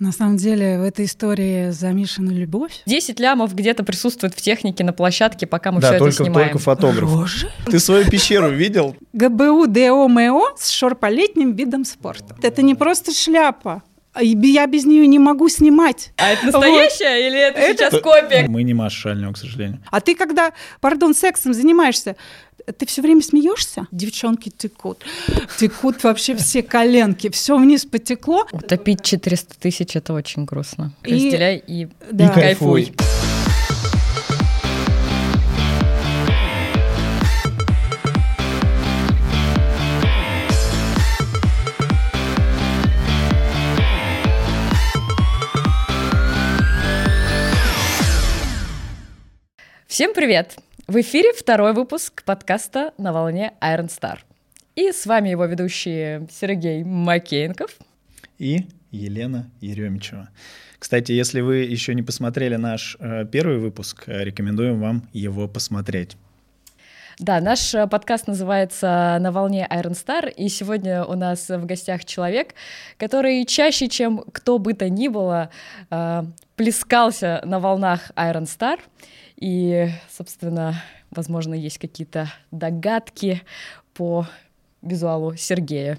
На самом деле в этой истории замешана любовь. 10 лямов где-то присутствует в технике на площадке, пока мы да, все только, это снимаем. только фотограф. Рожи? Ты свою пещеру видел? ГБУ ДОМО с шорполетним видом спорта. Это не просто шляпа. Я без нее не могу снимать. А это настоящая вот. или это, это сейчас копия? Мы не Маша Шальнева, к сожалению. А ты когда, пардон, сексом занимаешься, ты все время смеешься? Девчонки текут. Текут вообще все коленки. Все вниз потекло. Утопить 400 тысяч – это очень грустно. И, Разделяй и, да. и кайфуй. Всем привет! В эфире второй выпуск подкаста «На волне Iron Star». И с вами его ведущие Сергей Макеенков и Елена Еремичева. Кстати, если вы еще не посмотрели наш э, первый выпуск, э, рекомендуем вам его посмотреть. Да, наш э, подкаст называется «На волне Iron Star», и сегодня у нас в гостях человек, который чаще, чем кто бы то ни было, плескался на волнах Iron Star — и, собственно, возможно, есть какие-то догадки по визуалу Сергея.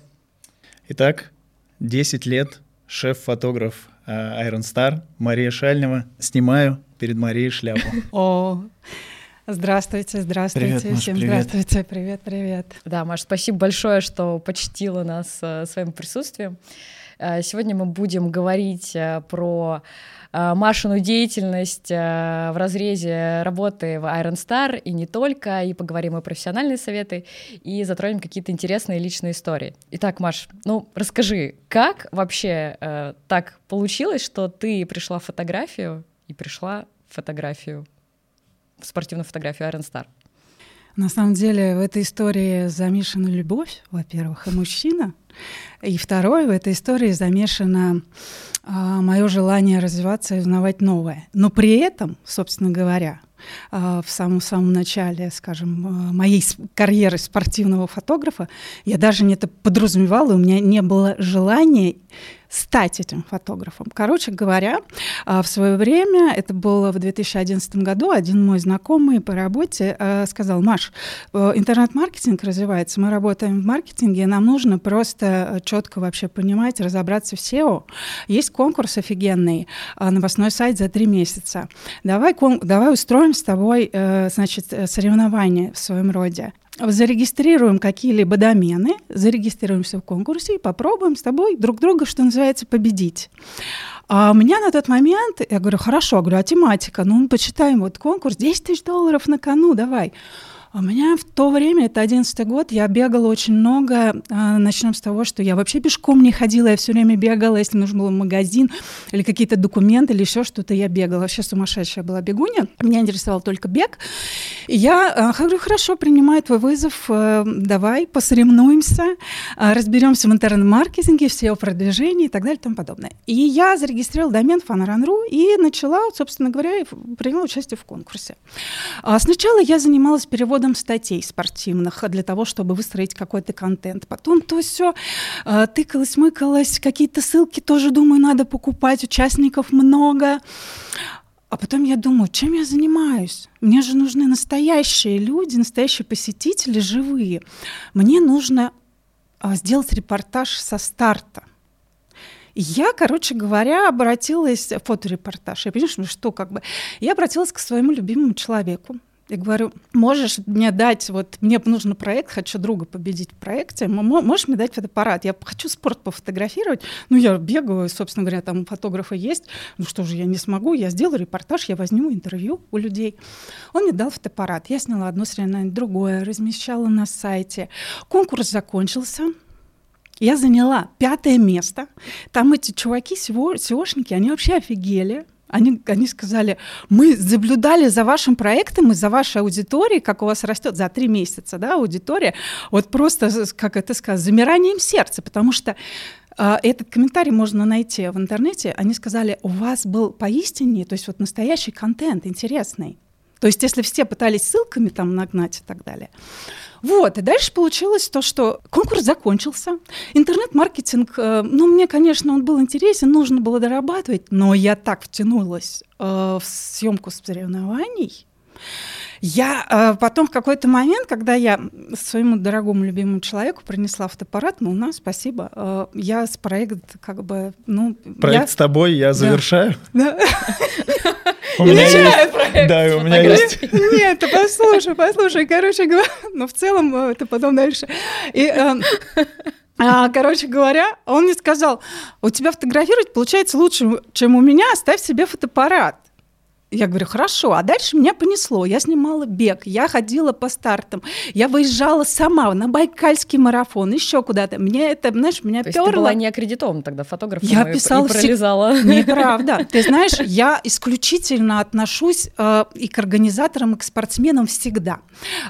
Итак, 10 лет шеф-фотограф э, Iron Star Мария Шальнева. Снимаю перед Марией шляпу. О, Здравствуйте, здравствуйте, привет, Маш, всем привет. здравствуйте, привет, привет. Да, Маш, спасибо большое, что почтила нас э, своим присутствием. Э, сегодня мы будем говорить про Э, Машину деятельность э, в разрезе работы в Iron Star и не только, и поговорим и профессиональные советы, и затронем какие-то интересные личные истории. Итак, Маш, ну расскажи, как вообще э, так получилось, что ты пришла в фотографию и пришла в фотографию, в спортивную фотографию Iron Star? На самом деле в этой истории замешана любовь, во-первых, и мужчина. И второе, в этой истории замешано а, мое желание развиваться и узнавать новое. Но при этом, собственно говоря, а, в самом-самом начале, скажем, а, моей карьеры спортивного фотографа, я даже не это подразумевала, у меня не было желания стать этим фотографом. Короче говоря, а, в свое время, это было в 2011 году, один мой знакомый по работе а, сказал, Маш, э, интернет-маркетинг развивается, мы работаем в маркетинге, нам нужно просто четко вообще понимать, разобраться в SEO. Есть конкурс офигенный, а, новостной сайт за три месяца. Давай, давай устроим с тобой, э, значит, э, соревнования в своем роде зарегистрируем какие-либо домены, зарегистрируемся в конкурсе и попробуем с тобой друг друга, что называется, победить. А у меня на тот момент, я говорю, хорошо, говорю, а тематика? Ну, почитаем вот конкурс, 10 тысяч долларов на кону, давай. У меня в то время, это одиннадцатый год, я бегала очень много. А, начнем с того, что я вообще пешком не ходила, я все время бегала, если нужен был магазин или какие-то документы или еще что-то, я бегала. Вообще сумасшедшая была бегуня. Меня интересовал только бег. И я а, говорю, хорошо, принимаю твой вызов, э, давай посоревнуемся, а, разберемся в интернет-маркетинге, все о продвижении и так далее и тому подобное. И я зарегистрировала домен Фанран.ру и начала, собственно говоря, приняла участие в конкурсе. Сначала я занималась переводом переводом статей спортивных для того, чтобы выстроить какой-то контент. Потом то все э, тыкалось, мыкалось, какие-то ссылки тоже, думаю, надо покупать, участников много. А потом я думаю, чем я занимаюсь? Мне же нужны настоящие люди, настоящие посетители, живые. Мне нужно а, сделать репортаж со старта. Я, короче говоря, обратилась, фоторепортаж, я понимаю, что как бы, я обратилась к своему любимому человеку, я говорю, можешь мне дать, вот мне нужен проект, хочу друга победить в проекте, можешь мне дать фотоаппарат? Я хочу спорт пофотографировать. Ну, я бегаю, собственно говоря, там фотографы есть. Ну что же, я не смогу, я сделаю репортаж, я возьму интервью у людей. Он мне дал фотоаппарат. Я сняла одно соревнование, другое, размещала на сайте. Конкурс закончился. Я заняла пятое место. Там эти чуваки, сеошники, они вообще офигели. Они, они сказали, мы наблюдали за вашим проектом и за вашей аудиторией, как у вас растет за три месяца, да, аудитория, вот просто, как это сказать, замиранием сердца, потому что э, этот комментарий можно найти в интернете. Они сказали, у вас был поистине, то есть вот настоящий контент, интересный. То есть если все пытались ссылками там нагнать и так далее, Вот, и дальше получилось то, что конкурс закончился. Интернет-маркетинг, э, ну, мне, конечно, он был интересен, нужно было дорабатывать, но я так втянулась э, в съемку соревнований, я э, потом в какой-то момент, когда я своему дорогому любимому человеку принесла фотоаппарат, ну, у нас, спасибо, э, я с проект как бы, ну... Проект я... с тобой я завершаю? Да. У меня есть... Да, у меня есть... Нет, ты послушай, послушай, короче говоря, ну, в целом, э, это потом дальше. И, э, а, Короче говоря, он мне сказал, у тебя фотографировать получается лучше, чем у меня, оставь себе фотоаппарат. Я говорю, хорошо. А дальше меня понесло. Я снимала бег, я ходила по стартам, я выезжала сама на Байкальский марафон, еще куда-то. Мне это, знаешь, меня То перло. Есть ты была не аккредитована тогда фотографом я и, писала и пролезала. Всег... Неправда. Ты знаешь, я исключительно отношусь э, и к организаторам, и к спортсменам всегда.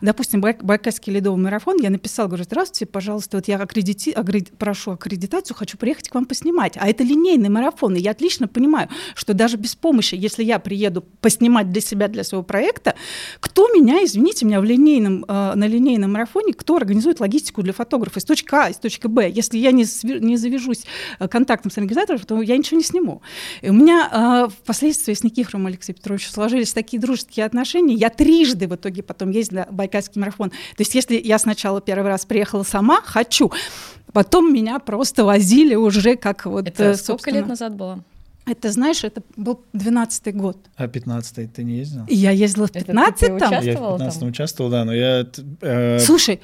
Допустим, Бай... Байкальский ледовый марафон, я написала, говорю, здравствуйте, пожалуйста, вот я аккредити... аккредит... прошу аккредитацию, хочу приехать к вам поснимать. А это линейный марафон, и я отлично понимаю, что даже без помощи, если я приеду поснимать для себя, для своего проекта, кто меня, извините меня, в линейном, э, на линейном марафоне, кто организует логистику для фотографа из точки А, из точки Б. Если я не, не завяжусь э, контактом с организатором, то я ничего не сниму. И у меня э, впоследствии с Никифором Алексеем Петровичем сложились такие дружеские отношения. Я трижды в итоге потом ездила в Байкальский марафон. То есть если я сначала первый раз приехала сама, хочу, потом меня просто возили уже как вот... Это э, сколько лет назад было? Это, знаешь, это был 12-й год. А 15-й ты не ездил? Я ездила в 15-м. Я в 15-м участвовал, да, но я... Э... Слушай,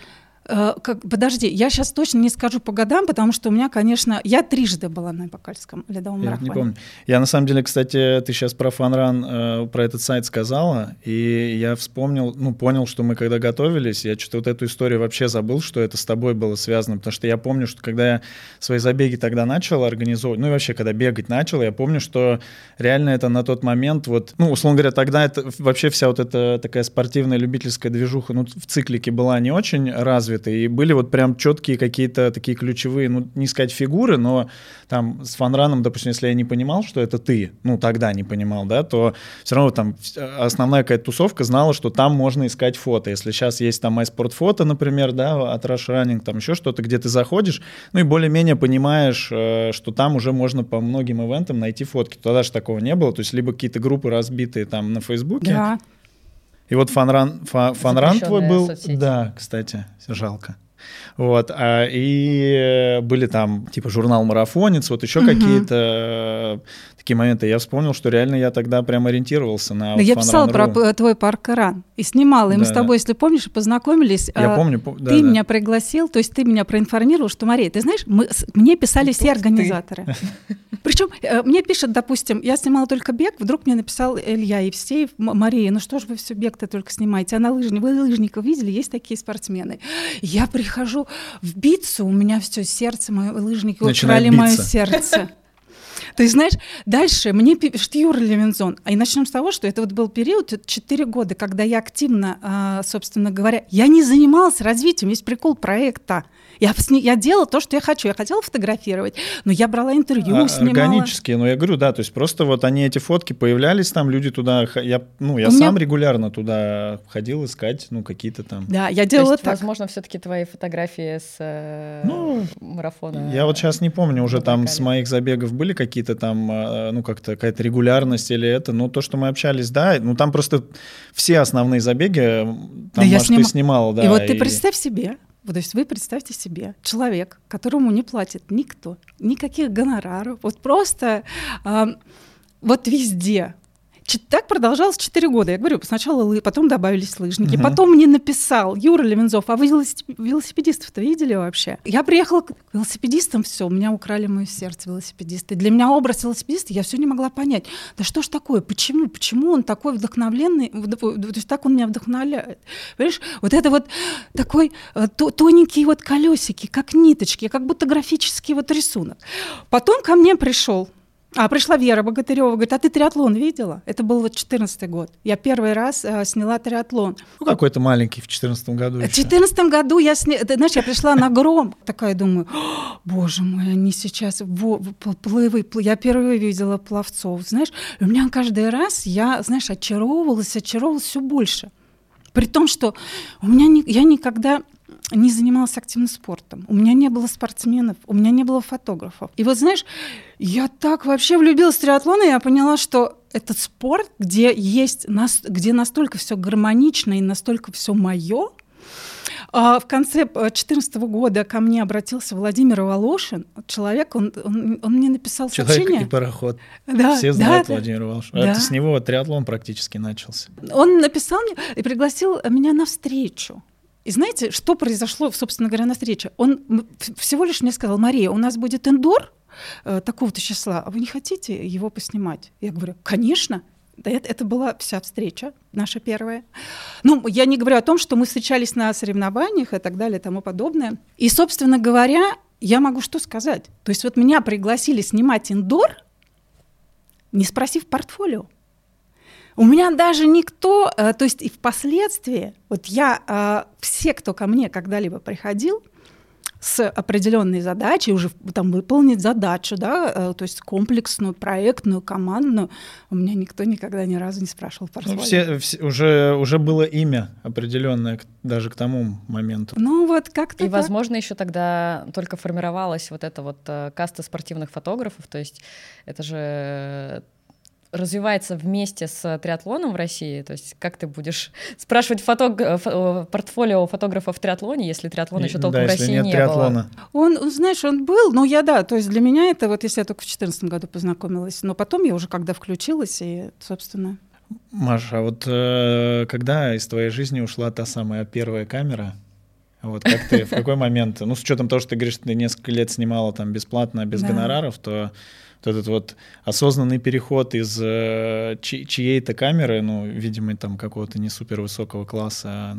Э, как, подожди, я сейчас точно не скажу по годам, потому что у меня, конечно, я трижды была на Бакальском ледовом я марафоне. не помню. Я на самом деле, кстати, ты сейчас про фанран, э, про этот сайт сказала, и я вспомнил, ну, понял, что мы когда готовились, я что-то вот эту историю вообще забыл, что это с тобой было связано, потому что я помню, что когда я свои забеги тогда начал организовывать, ну и вообще, когда бегать начал, я помню, что реально это на тот момент, вот, ну, условно говоря, тогда это вообще вся вот эта такая спортивная любительская движуха, ну, в циклике была не очень развита, развиты, и были вот прям четкие какие-то такие ключевые, ну, не сказать фигуры, но там с фанраном, допустим, если я не понимал, что это ты, ну, тогда не понимал, да, то все равно там основная какая-то тусовка знала, что там можно искать фото. Если сейчас есть там MySportFoto, например, да, от Rush Running, там еще что-то, где ты заходишь, ну, и более-менее понимаешь, э, что там уже можно по многим ивентам найти фотки. Тогда же такого не было, то есть либо какие-то группы разбитые там на Фейсбуке, да. И вот фанран, фа, фанран твой был, соцсети. да, кстати, жалко. Вот, а, и были там типа журнал «Марафонец», вот еще угу. какие-то такие моменты. Я вспомнил, что реально я тогда прям ориентировался на да Я писала про твой парк Иран и снимала. И мы да. с тобой, если помнишь, познакомились. Я а, помню. Да, ты да. меня пригласил, то есть ты меня проинформировал, что, Мария, ты знаешь, мы, мне писали все организаторы. Причем э, мне пишет, допустим, я снимала только бег, вдруг мне написал Илья Евсеев, Мария, ну что ж вы все бег-то только снимаете, а на лыжне, вы лыжников видели, есть такие спортсмены. Я прихожу в бицу, у меня все сердце, мое лыжники украли мое сердце. Ты знаешь, дальше мне пишет Юра Левинзон. И начнем с того, что это вот был период, 4 года, когда я активно, а, собственно говоря, я не занималась развитием, есть прикол проекта. Я, я делала то, что я хочу. Я хотела фотографировать, но я брала интервью, а, снимала. Органические, ну я говорю, да, то есть просто вот они, эти фотки появлялись там, люди туда, я, ну я У сам меня... регулярно туда ходил искать, ну какие-то там. Да, я делала то есть, так. Возможно, все-таки твои фотографии с э, ну, марафона. Я вот сейчас не помню, уже там с моих забегов были какие-то там, э, ну как-то какая-то регулярность или это, но то, что мы общались, да, ну там просто все основные забеги, там, да, может, сним... ты снимала, да. И вот и... ты представь себе, вот, то есть вы представьте себе, человек, которому не платит никто, никаких гонораров, вот просто э, вот везде так продолжалось 4 года. Я говорю, сначала лы, потом добавились лыжники. Угу. Потом мне написал Юра Левинзов, а вы велосипедистов-то видели вообще? Я приехала к велосипедистам, все, у меня украли мое сердце велосипедисты. Для меня образ велосипедиста, я все не могла понять. Да что ж такое? Почему? Почему он такой вдохновленный? То есть так он меня вдохновляет. Понимаешь? Вот это вот такой э, тоненькие вот колесики, как ниточки, как будто графический вот рисунок. Потом ко мне пришел а пришла Вера Богатырева, говорит, а ты триатлон видела? Это был вот 14 год. Я первый раз э, сняла триатлон. Ну, какой-то маленький в 14 году. В 14 году я сняла, знаешь, я пришла на гром, такая думаю, боже мой, они сейчас во, плывы. Я первый видела пловцов, знаешь. И у меня каждый раз я, знаешь, очаровывалась, очаровывалась все больше. При том, что у меня не, я никогда не занималась активным спортом, у меня не было спортсменов, у меня не было фотографов. И вот знаешь, я так вообще влюбилась в триатлон, и я поняла, что этот спорт, где есть, где настолько все гармонично и настолько все мое, а в конце 2014 года ко мне обратился Владимир Волошин, человек, он, он, он мне написал человек сообщение. и пароход. Да, Все знают да, Владимира Волошина. Да. Это с него триатлон практически начался. Он написал мне и пригласил меня на встречу. И знаете, что произошло, собственно говоря, на встрече? Он всего лишь мне сказал, Мария, у нас будет индор э, такого-то числа, а вы не хотите его поснимать? Я говорю, конечно. Да, это, это была вся встреча наша первая. Ну, я не говорю о том, что мы встречались на соревнованиях и так далее и тому подобное. И, собственно говоря, я могу что сказать? То есть вот меня пригласили снимать индор, не спросив портфолио. У меня даже никто, э, то есть и впоследствии, вот я, э, все, кто ко мне когда-либо приходил, с определенной задачей, уже там выполнить задачу, да, э, то есть комплексную, проектную, командную. У меня никто никогда ни разу не спрашивал портфолио. Ну, все, все, уже, уже было имя определенное даже к тому моменту. Ну вот как-то И, так. возможно, еще тогда только формировалась вот эта вот э, каста спортивных фотографов, то есть это же развивается вместе с триатлоном в России? То есть как ты будешь спрашивать фотог... фо... портфолио фотографов в триатлоне, если триатлон еще толком да, в России нет не триатлона. было? Он, знаешь, он был, но я, да, то есть для меня это вот, если я только в 2014 году познакомилась, но потом я уже когда включилась, и, собственно... Маша, а вот э, когда из твоей жизни ушла та самая первая камера, вот как ты, в какой момент, ну, с учетом того, что ты говоришь, ты несколько лет снимала там бесплатно, без да. гонораров, то вот этот вот осознанный переход из э, чьей-то камеры, ну, видимо, там какого-то не супер высокого класса. А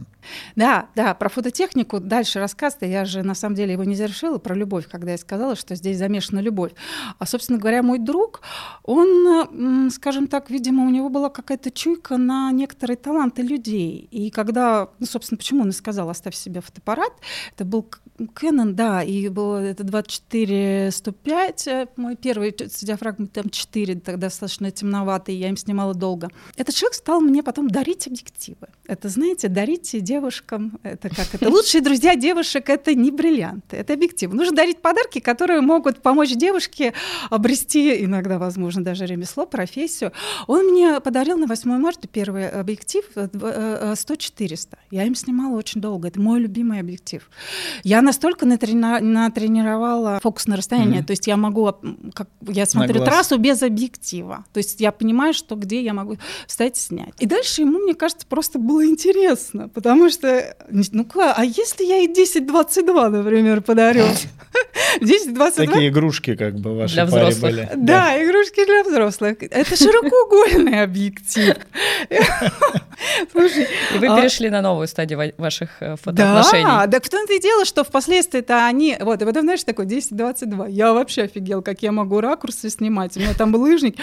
да, да, про фототехнику дальше рассказ-то я же на самом деле его не завершила, про любовь, когда я сказала, что здесь замешана любовь. А, собственно говоря, мой друг, он, скажем так, видимо, у него была какая-то чуйка на некоторые таланты людей. И когда, ну, собственно, почему он и сказал, оставь себе фотоаппарат, это был Canon, да, и было это 24-105, э, мой первый с диафрагмой там 4, тогда достаточно темноватый, я им снимала долго. Этот человек стал мне потом дарить объективы. Это, знаете, дарите девушкам, это как это, лучшие друзья девушек — это не бриллианты, это объективы. Нужно дарить подарки, которые могут помочь девушке обрести иногда, возможно, даже ремесло, профессию. Он мне подарил на 8 марта первый объектив 100-400. Э, э, я им снимала очень долго, это мой любимый объектив. Я настолько натренировала фокус на расстояние, mm-hmm. то есть я могу, как я смотрю трассу без объектива. То есть я понимаю, что где я могу встать и снять. И дальше ему, мне кажется, просто было интересно, потому что, ну как, а если я и 10-22, например, подарю? 10-22? Такие игрушки как бы ваши для взрослых. были. Да, да, игрушки для взрослых. Это широкоугольный объектив. Слушай, и вы а перешли на новую стадию ваших э, фотоотношений. Да, так в том-то и дело, что впоследствии-то они... Вот, и потом, знаешь, такой 10-22. Я вообще офигел, как я могу ракурсы снимать. У меня там был лыжник.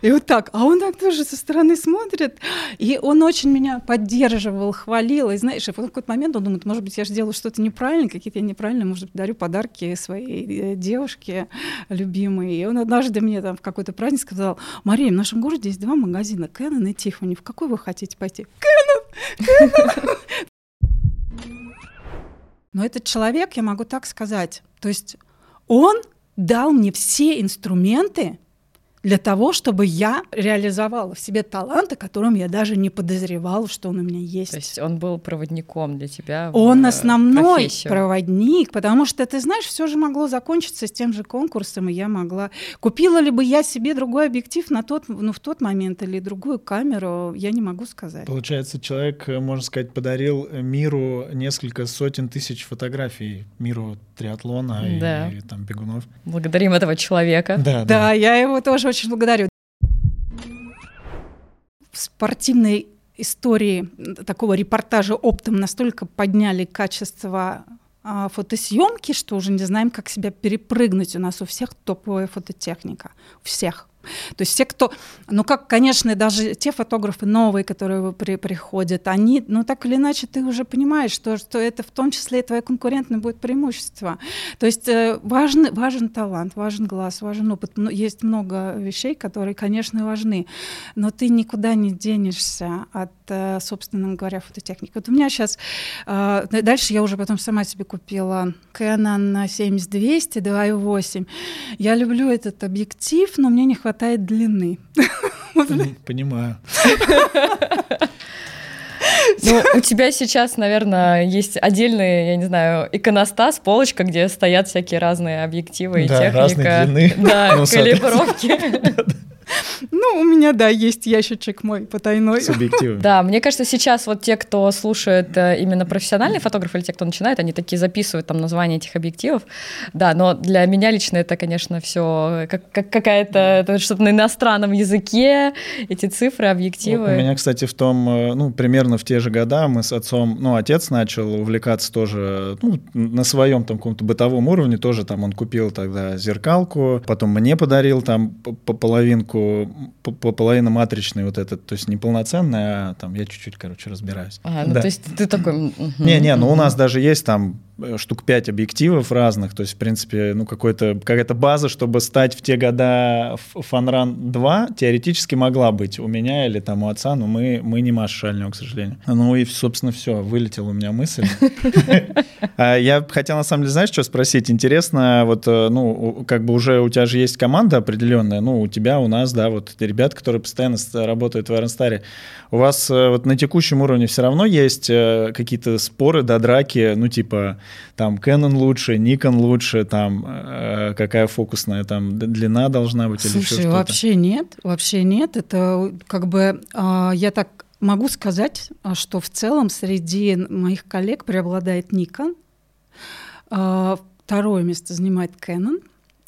И вот так. А он так тоже со стороны смотрит. И он очень меня поддерживал, хвалил. И знаешь, в какой-то момент он думает, может быть, я же делаю что-то неправильно, какие-то я неправильно, может быть, дарю подарки своей э, девушке любимой. И он однажды мне там в какой-то праздник сказал, Мария, в нашем городе есть два магазина, Кэнон и Тиффани. В какой вы хотите пойти? Кэнон! Кэнон! Но этот человек, я могу так сказать, то есть он дал мне все инструменты для того, чтобы я реализовала в себе таланты, которым я даже не подозревала, что он у меня есть. То есть он был проводником для тебя. Он основной профессию. проводник, потому что ты знаешь, все же могло закончиться с тем же конкурсом, и я могла. Купила ли бы я себе другой объектив на тот, ну в тот момент или другую камеру, я не могу сказать. Получается, человек, э, можно сказать, подарил миру несколько сотен тысяч фотографий миру триатлона да. и, и там бегунов. Благодарим этого человека. Да, да, да. я его тоже очень благодарю. В спортивной истории такого репортажа оптом настолько подняли качество а, фотосъемки, что уже не знаем, как себя перепрыгнуть. У нас у всех топовая фототехника. У всех. То есть те, кто, ну как, конечно, даже те фотографы новые, которые при, приходят, они, ну так или иначе, ты уже понимаешь, что, что это в том числе и твое конкурентное будет преимущество. То есть э, важен, важен талант, важен глаз, важен опыт. Ну, есть много вещей, которые, конечно, важны, но ты никуда не денешься от, э, собственно говоря, фототехники. Вот у меня сейчас, э, дальше я уже потом сама себе купила Canon 7200 2.8. Я люблю этот объектив, но мне не хватает длины. Понимаю. Ну, у тебя сейчас, наверное, есть отдельный, я не знаю, иконостас, полочка, где стоят всякие разные объективы и да, техника. разной длины. Да, ну, калибровки. Ну, у меня, да, есть ящичек мой потайной. С объективом. Да, мне кажется, сейчас вот те, кто слушает э, именно профессиональные фотографы или те, кто начинает, они такие записывают там название этих объективов. Да, но для меня лично это, конечно, все как, как какая-то что-то на иностранном языке, эти цифры, объективы. У меня, кстати, в том, э, ну, примерно в те же года мы с отцом, ну, отец начал увлекаться тоже, ну, на своем там каком-то бытовом уровне тоже, там он купил тогда зеркалку, потом мне подарил там половинку половина матричный вот этот, то есть не полноценная, а там я чуть-чуть, короче, разбираюсь. А, ну да. то есть ты такой... Не-не, ну у нас даже есть там штук 5 объективов разных, то есть, в принципе, ну, какой-то, какая-то база, чтобы стать в те года Фанран 2, теоретически могла быть у меня или там у отца, но мы, мы не Маша Шальнева, к сожалению. Ну и, собственно, все, вылетела у меня мысль. А я хотел, на самом деле, знаешь, что спросить? Интересно, вот, э, ну, как бы уже у тебя же есть команда определенная, ну, у тебя, у нас, да, вот ребята, которые постоянно работают в Iron у вас э, вот на текущем уровне все равно есть какие-то споры, да, драки, ну, типа, там Canon лучше, Nikon лучше, там э, какая фокусная там длина должна быть Слушай, или еще что-то? вообще нет, вообще нет. Это как бы э, я так могу сказать, что в целом среди моих коллег преобладает Nikon. Э, второе место занимает Canon.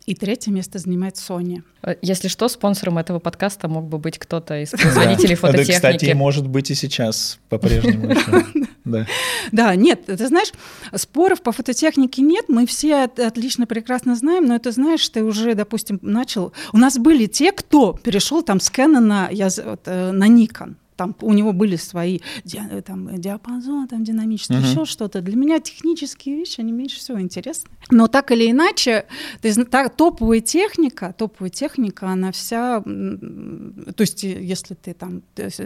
И третье место занимает Sony. Если что, спонсором этого подкаста мог бы быть кто-то из производителей фототехники. Это, кстати, может быть и сейчас по-прежнему. Да. да, нет, ты знаешь, споров по фототехнике нет, мы все отлично, прекрасно знаем, но это знаешь, ты уже, допустим, начал... У нас были те, кто перешел там с Canon на, э, на Nikon, там у него были свои ди, там, диапазон, там, динамический, uh-huh. еще что-то. Для меня технические вещи, они меньше всего интересны. Но так или иначе, ты, та, топовая техника, топовая техника, она вся, то есть если ты там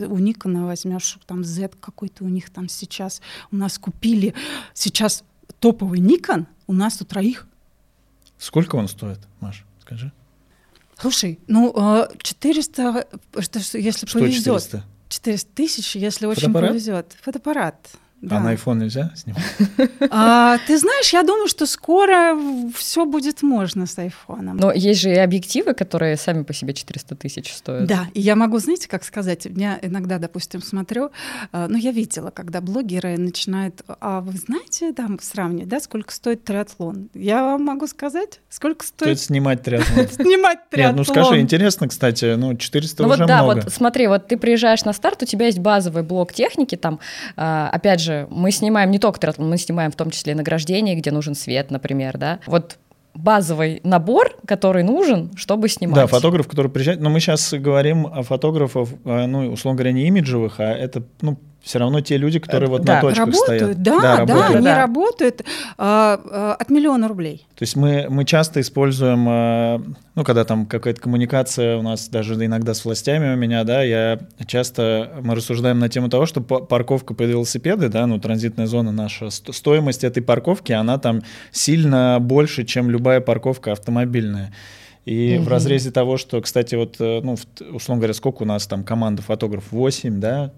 у Никона возьмешь там Z какой-то у них там сейчас, у нас купили сейчас топовый Никон, у нас у троих. Сколько он стоит, Маша, скажи? Слушай, ну 400, если что повезет. 400? 400 тысяч, если очень повезет. Фотоаппарат. Да. А на iPhone нельзя снимать? А, ты знаешь, я думаю, что скоро все будет можно с айфоном. Но есть же и объективы, которые сами по себе 400 тысяч стоят. Да, и я могу, знаете, как сказать, я иногда, допустим, смотрю, ну, я видела, когда блогеры начинают, а вы знаете, там, сравнивать, да, сколько стоит триатлон? Я вам могу сказать, сколько стоит... Стоит снимать триатлон. Снимать триатлон. Нет, ну скажи, интересно, кстати, ну, 400 ну, уже вот, да, много. вот смотри, вот ты приезжаешь на старт, у тебя есть базовый блок техники, там, а, опять же, же, мы снимаем не только триатлон, мы снимаем в том числе награждение, где нужен свет, например, да. Вот базовый набор, который нужен, чтобы снимать. Да, фотограф, который приезжает. Но мы сейчас говорим о фотографах, ну, условно говоря, не имиджевых, а это, ну, все равно те люди, которые вот да, на точках работают, стоят. Да, да, работают. да, они да. работают а, а, от миллиона рублей. То есть мы, мы часто используем, а, ну, когда там какая-то коммуникация у нас даже иногда с властями у меня, да, я часто, мы рассуждаем на тему того, что парковка под велосипеды, да, ну, транзитная зона наша, стоимость этой парковки, она там сильно больше, чем любая парковка автомобильная. И угу. в разрезе того, что, кстати, вот, э, ну, условно говоря, сколько у нас там команда фотографов? 8, да?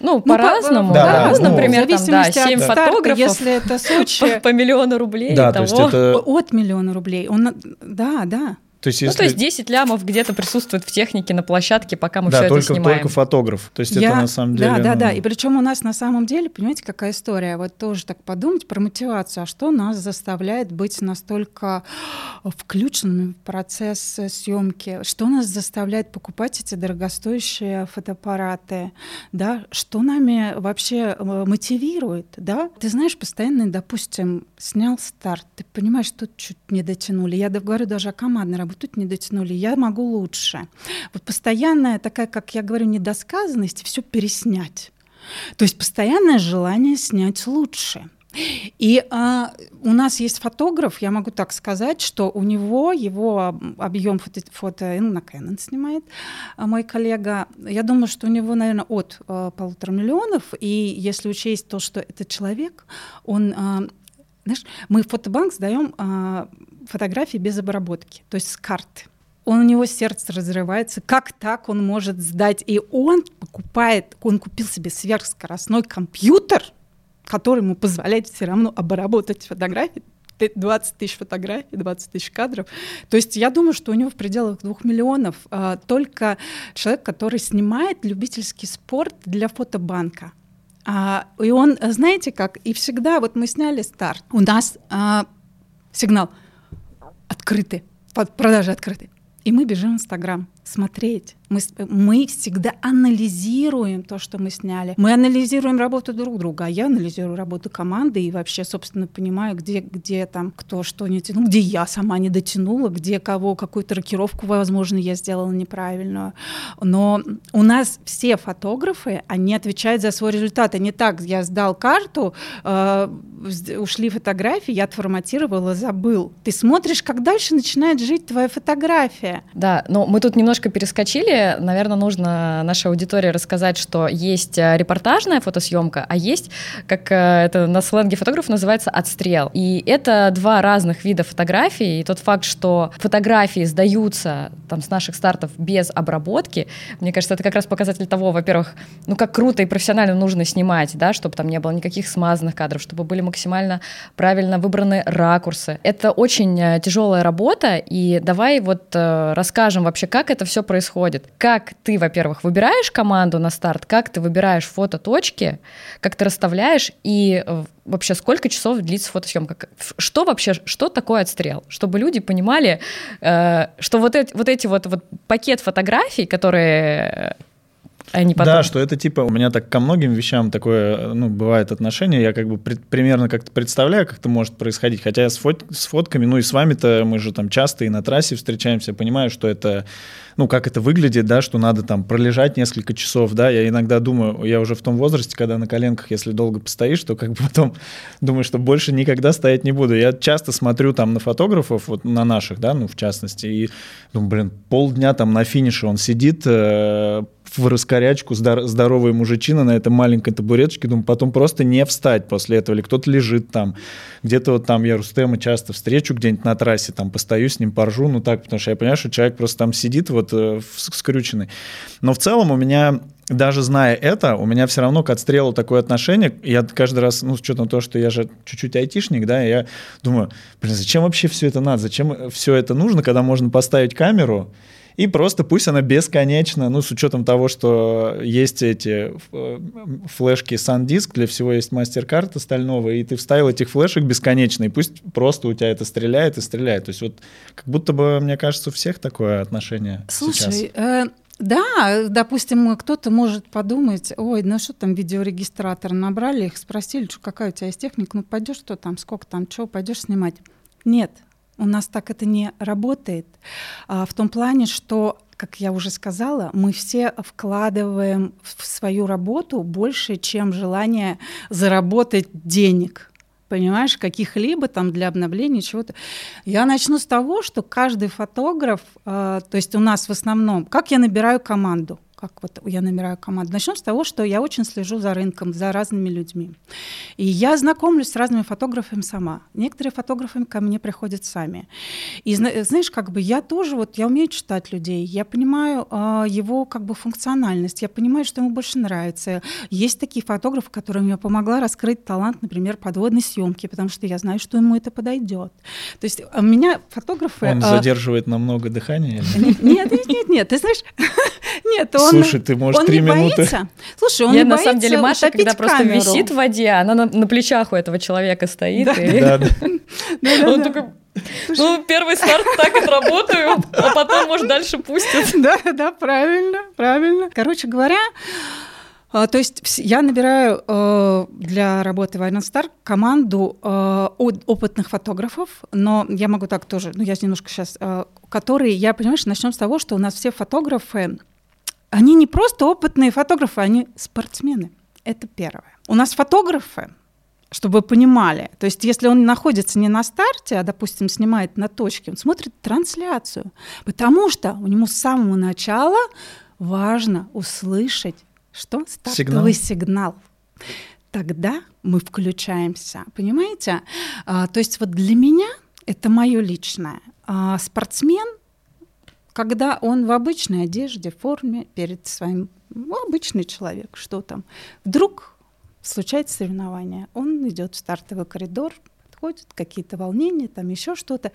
Ну, ну по-разному. Да, да, ну, например, там, да, 7 старта, фотографов если это Сочи, по, по миллиону рублей. Да, того. то есть это... От миллиона рублей. Он, да, да. То есть, если... Ну, то есть 10 лямов где-то присутствует в технике на площадке, пока мы да, все только, это снимаем. только фотограф. То есть Я... это на самом деле... Да, да, ну... да. И причем у нас на самом деле, понимаете, какая история? Вот тоже так подумать про мотивацию. А что нас заставляет быть настолько включенными в процесс съемки? Что нас заставляет покупать эти дорогостоящие фотоаппараты? Да? Что нами вообще э, мотивирует? Да? Ты знаешь, постоянно, допустим, снял старт, ты понимаешь, что чуть не дотянули. Я говорю даже о командной работе тут не дотянули, я могу лучше. Вот постоянная такая, как я говорю, недосказанность, все переснять. То есть постоянное желание снять лучше. И а, у нас есть фотограф, я могу так сказать, что у него его объем фото, фото ну, на Canon снимает а мой коллега. Я думаю, что у него, наверное, от а, полутора миллионов. И если учесть то, что это человек, он а, знаешь, мы в фотобанк сдаем а, фотографии без обработки, то есть с карты. Он, у него сердце разрывается. Как так он может сдать? И он покупает, он купил себе сверхскоростной компьютер – который ему позволяет все равно обработать фотографии, 20 тысяч фотографий, 20 тысяч кадров. То есть я думаю, что у него в пределах двух миллионов а, только человек, который снимает любительский спорт для фотобанка. А, и он, знаете как, и всегда, вот мы сняли старт, у нас а, сигнал открытый, продажи открыты. И мы бежим в Инстаграм смотреть. Мы, мы всегда анализируем то, что мы сняли. Мы анализируем работу друг друга, а я анализирую работу команды и вообще, собственно, понимаю, где, где там кто что не тянул, где я сама не дотянула, где кого, какую-то рокировку, возможно, я сделала неправильную. Но у нас все фотографы, они отвечают за свой результат. Не так, я сдал карту, э, ушли фотографии, я отформатировала, забыл. Ты смотришь, как дальше начинает жить твоя фотография. Да, но мы тут немножко немножко перескочили. Наверное, нужно нашей аудитории рассказать, что есть э, репортажная фотосъемка, а есть, как э, это на сленге фотограф называется, отстрел. И это два разных вида фотографий. И тот факт, что фотографии сдаются там с наших стартов без обработки, мне кажется, это как раз показатель того, во-первых, ну как круто и профессионально нужно снимать, да, чтобы там не было никаких смазанных кадров, чтобы были максимально правильно выбраны ракурсы. Это очень э, тяжелая работа, и давай вот расскажем вообще, как это все происходит. Как ты, во-первых, выбираешь команду на старт, как ты выбираешь фототочки, как ты расставляешь и э, вообще сколько часов длится фотосъемка? Что вообще, что такое отстрел? Чтобы люди понимали, э, что вот эти вот, эти вот, вот пакет фотографий, которые а не потом. Да, что это типа, у меня так ко многим вещам такое, ну, бывает отношение, я как бы пред, примерно как-то представляю, как это может происходить, хотя я с, фот, с фотками, ну и с вами-то мы же там часто и на трассе встречаемся, понимаю, что это, ну, как это выглядит, да, что надо там пролежать несколько часов, да, я иногда думаю, я уже в том возрасте, когда на коленках, если долго постоишь, то как бы потом думаю, что больше никогда стоять не буду. Я часто смотрю там на фотографов, вот на наших, да, ну, в частности, и думаю, блин, полдня там на финише он сидит, э, в раскорячку здоровый мужичина на этой маленькой табуреточке, думаю, потом просто не встать после этого, или кто-то лежит там. Где-то вот там я Рустема часто встречу где-нибудь на трассе, там постою с ним, поржу, ну так, потому что я понимаю, что человек просто там сидит вот э, скрюченный. Но в целом у меня даже зная это, у меня все равно к отстрелу такое отношение. Я каждый раз, ну, с учетом того, что я же чуть-чуть айтишник, да, я думаю, блин, зачем вообще все это надо? Зачем все это нужно, когда можно поставить камеру, и просто пусть она бесконечна, ну, с учетом того, что есть эти э, флешки SanDisk, для всего есть мастер-карта стального, и ты вставил этих флешек бесконечно, и пусть просто у тебя это стреляет и стреляет. То есть вот как будто бы, мне кажется, у всех такое отношение Слушай, сейчас. Э, да, допустим, кто-то может подумать, ой, ну что там видеорегистратор набрали, их спросили, что какая у тебя есть техника, ну пойдешь что там, сколько там, что, пойдешь снимать. Нет, у нас так это не работает. А, в том плане, что как я уже сказала, мы все вкладываем в свою работу больше, чем желание заработать денег понимаешь, каких-либо там для обновления чего-то. Я начну с того, что каждый фотограф, э, то есть у нас в основном, как я набираю команду, как вот я набираю команду. Начнем с того, что я очень слежу за рынком, за разными людьми. И я знакомлюсь с разными фотографами сама. Некоторые фотографы ко мне приходят сами. И знаешь, как бы я тоже, вот я умею читать людей, я понимаю э, его как бы функциональность, я понимаю, что ему больше нравится. Есть такие фотографы, которым я помогла раскрыть талант, например, подводной съемки, потому что я знаю, что ему это подойдет. То есть у меня фотографы... Он э, задерживает намного дыхания? Нет, нет, нет, нет, ты знаешь, нет, он, Слушай, ты можешь три минуты. Боится. Слушай, он Я не на самом деле Маша, когда камеру. просто висит в воде, она на, на плечах у этого человека стоит. Да, и... да, да. Он такой, ну, первый старт так отработаю, а потом, может, дальше пустят. Да, да, правильно, правильно. Короче говоря, А, то есть я набираю э, для работы в Iron Star команду э, опытных фотографов, но я могу так тоже, ну я немножко сейчас, э, которые, я понимаешь, начнем с того, что у нас все фотографы, они не просто опытные фотографы, они спортсмены. Это первое. У нас фотографы, чтобы вы понимали. То есть если он находится не на старте, а, допустим, снимает на точке, он смотрит трансляцию, потому что у него с самого начала важно услышать что? Стартовый сигнал. сигнал. Тогда мы включаемся. Понимаете? А, то есть вот для меня это мое личное. А, спортсмен, когда он в обычной одежде, форме, перед своим ну, обычный человек, что там, вдруг случается соревнование, он идет в стартовый коридор, подходит, какие-то волнения, там еще что-то,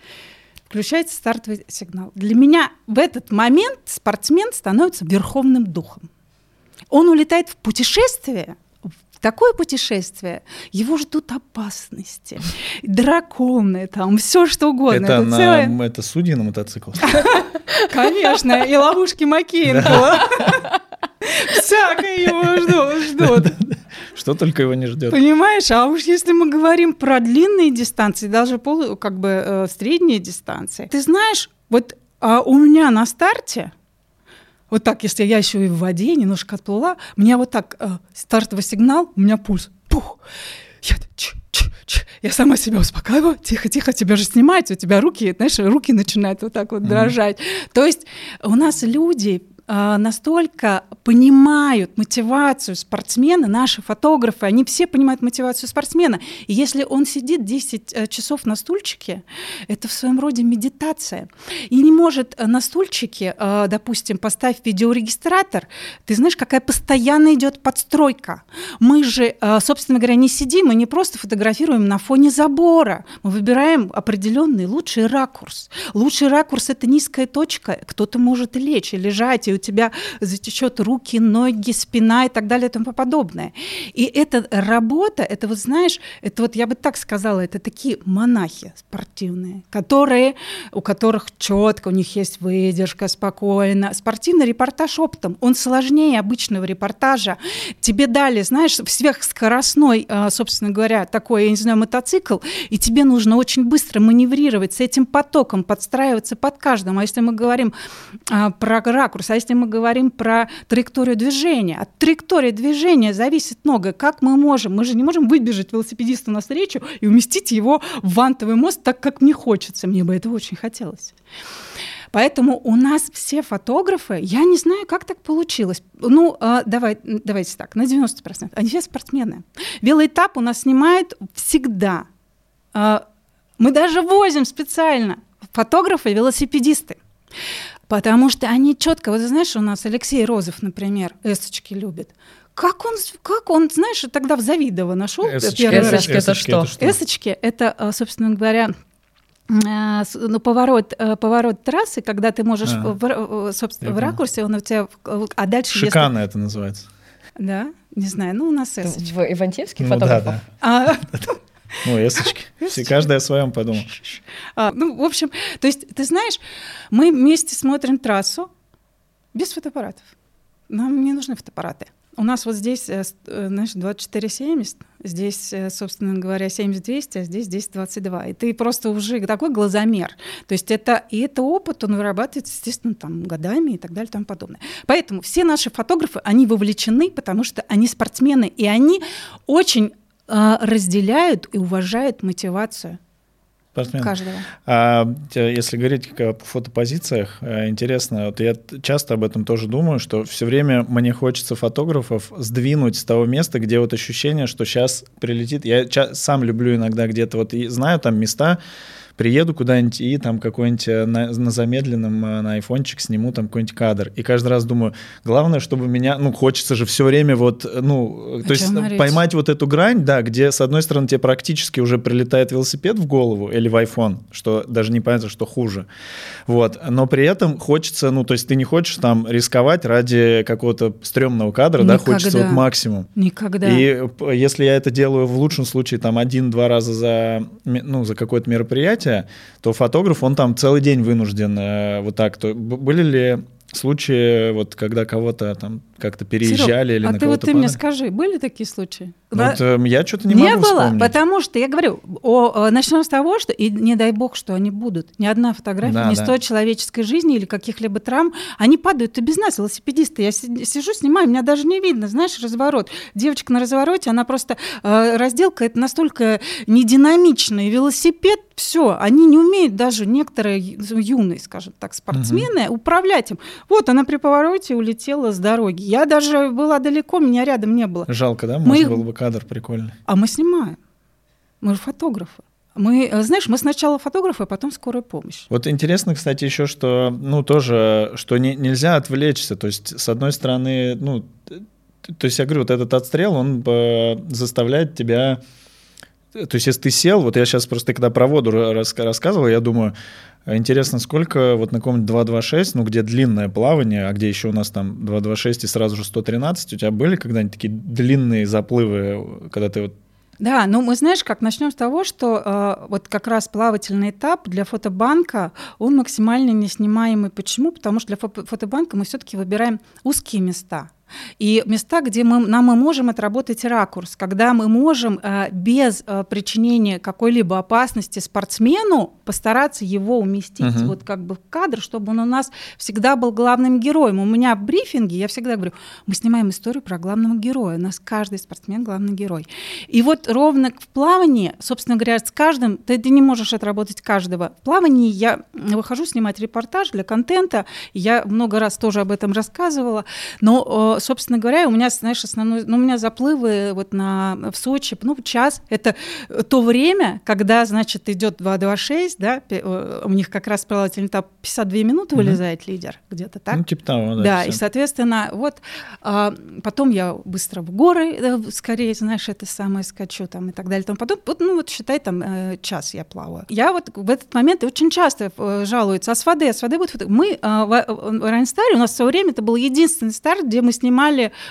включается стартовый сигнал. Для меня в этот момент спортсмен становится верховным духом. Он улетает в путешествие, такое путешествие, его ждут опасности, драконы, там все что угодно. Это, это, на, целое... это судьи на мотоцикл? Конечно, и ловушки Макеенко. Всякое его ждут. Что только его не ждет. Понимаешь, а уж если мы говорим про длинные дистанции, даже полу, как бы э, средние дистанции, ты знаешь, вот а у меня на старте вот так, если я еще и в воде немножко отплыла, у меня вот так э, стартовый сигнал, у меня пульс, пух, я, ч, ч, ч, я сама себя успокаиваю, тихо, тихо, тебя же снимать, у тебя руки, знаешь, руки начинают вот так вот дрожать. Mm-hmm. То есть у нас люди настолько понимают мотивацию спортсмена, наши фотографы, они все понимают мотивацию спортсмена. И если он сидит 10 э, часов на стульчике, это в своем роде медитация. И не может э, на стульчике, э, допустим, поставь видеорегистратор, ты знаешь, какая постоянно идет подстройка. Мы же, собственно говоря, не сидим и не просто фотографируем на фоне забора. Мы выбираем определенный лучший ракурс. Лучший ракурс – это низкая точка. Кто-то может лечь и лежать, у тебя затечет руки, ноги, спина и так далее и тому подобное. И эта работа, это вот знаешь, это вот я бы так сказала, это такие монахи спортивные, которые, у которых четко, у них есть выдержка, спокойно. Спортивный репортаж оптом, он сложнее обычного репортажа. Тебе дали, знаешь, сверхскоростной, а, собственно говоря, такой, я не знаю, мотоцикл, и тебе нужно очень быстро маневрировать с этим потоком, подстраиваться под каждым. А если мы говорим а, про ракурс, а если мы говорим про траекторию движения, от траектории движения зависит много. Как мы можем? Мы же не можем выбежать велосипедисту навстречу и уместить его в вантовый мост так, как мне хочется. Мне бы этого очень хотелось. Поэтому у нас все фотографы, я не знаю, как так получилось. Ну, э, давай, давайте так, на 90%. Они все спортсмены. Велоэтап у нас снимает всегда. Э, мы даже возим специально фотографы, велосипедисты. Потому что они четко, вот знаешь, у нас Алексей Розов, например, эсочки любит. Как он, как он, знаешь, тогда в Завидово нашел эсочки, эсочки, это что? Эсочки это, а, собственно говоря, а, ну, поворот, э, поворот трассы, когда ты можешь, а, в, собственно, в ракурсе, он у тебя, а дальше... Шикарно если... это называется. Да? Не знаю, ну у нас эсочки. В Ивантьевске ну, фотографов? Да, да. А, Ну, эсочки. Все, каждый о своем подумал. А, ну, в общем, то есть, ты знаешь, мы вместе смотрим трассу без фотоаппаратов. Нам не нужны фотоаппараты. У нас вот здесь, э, э, знаешь, 24,70, здесь, э, собственно говоря, 70-200, а здесь 10-22. И ты просто уже такой глазомер. То есть это, и это опыт, он вырабатывается, естественно, там, годами и так далее и тому подобное. Поэтому все наши фотографы, они вовлечены, потому что они спортсмены, и они очень разделяют и уважают мотивацию спортсмен. каждого. А если говорить о фотопозициях, э, интересно, вот я часто об этом тоже думаю, что все время мне хочется фотографов сдвинуть с того места, где вот ощущение, что сейчас прилетит. Я сам люблю иногда где-то вот и знаю там места, приеду куда-нибудь и там какой-нибудь э, на, на замедленном э, на айфончик сниму там какой-нибудь кадр. И каждый раз думаю, главное, чтобы меня, ну, хочется же все время вот, э, ну, О то есть говорить? поймать вот эту грань, да, где, с одной стороны, тебе практически уже прилетает велосипед в голову или в iPhone, что даже не понятно, что хуже. Вот. Но при этом хочется, ну, то есть ты не хочешь там рисковать ради какого-то стрёмного кадра, Никогда. да, хочется вот максимум. Никогда. И если я это делаю в лучшем случае там один-два раза за, ну, за какое-то мероприятие, мероприятие, то фотограф, он там целый день вынужден э, вот так. То, были ли случаи, вот когда кого-то там как-то переезжали Серёг, или а на ты вот ты мне падали? скажи, были такие случаи? Ну, вот, э, я что-то не, Не могу было, вспомнить. потому что, я говорю, о, э, начнем с того, что, и не дай бог, что они будут. Ни одна фотография Да, не да. стоит человеческой жизни или каких-либо травм. Они падают и без нас, велосипедисты. Я си- сижу, снимаю, меня даже не видно, знаешь, разворот. Девочка на развороте, она просто, э, разделка, это настолько нединамичный велосипед, все, они не умеют даже некоторые юные, скажем так, спортсмены управлять им. Вот она при повороте улетела с дороги. Я даже была далеко, меня рядом не было. Жалко, да? Мы Можно их- было бы кадр прикольный. А мы снимаем. Мы же фотографы. Мы, э, знаешь, мы сначала фотографы, а потом скорая помощь. Вот интересно, кстати, еще, что, ну, тоже, что не, нельзя отвлечься. То есть, с одной стороны, ну, то есть, я говорю, вот этот отстрел, он э, заставляет тебя... То есть, если ты сел, вот я сейчас просто, когда про воду ра- рас- рассказывал, я думаю, интересно, сколько вот на каком-нибудь 2.26, ну, где длинное плавание, а где еще у нас там 2.26 и сразу же 113, у тебя были когда-нибудь такие длинные заплывы, когда ты вот Да, ну мы знаешь, как начнем с того, что э, вот как раз плавательный этап для фотобанка, он максимально неснимаемый. Почему? Потому что для фо- фотобанка мы все-таки выбираем узкие места. И места, где мы, нам мы можем отработать ракурс, когда мы можем э, без э, причинения какой-либо опасности спортсмену постараться его уместить Мгм. вот как бы в кадр, чтобы он у нас всегда был главным героем. У меня в брифинге я всегда говорю, мы снимаем историю про главного героя, у нас каждый спортсмен главный герой. И вот ровно в плавании, собственно говоря, с каждым, ты, ты не можешь отработать каждого. В плавании я выхожу снимать репортаж для контента, я много раз тоже об этом рассказывала, но, э, собственно говоря, у меня, знаешь, основной, ну, у меня заплывы вот на, в Сочи, ну, час, это то время, когда, значит, идет 2.26, да, э, у них как раз плавательный этап 52 минуты вылезает лидер, где-то так. ну, типа того, да. Да, и, всё. соответственно, вот а, потом я быстро в горы, э, скорее, знаешь, это самое скачу там и так далее. Там потом, вот, ну вот считай, там э, час я плаваю. Я вот в этот момент очень часто жалуются, а с воды, а с воды будет фото-». Мы а, в, в Райнстаре, у нас в свое время это был единственный старт, где мы снимали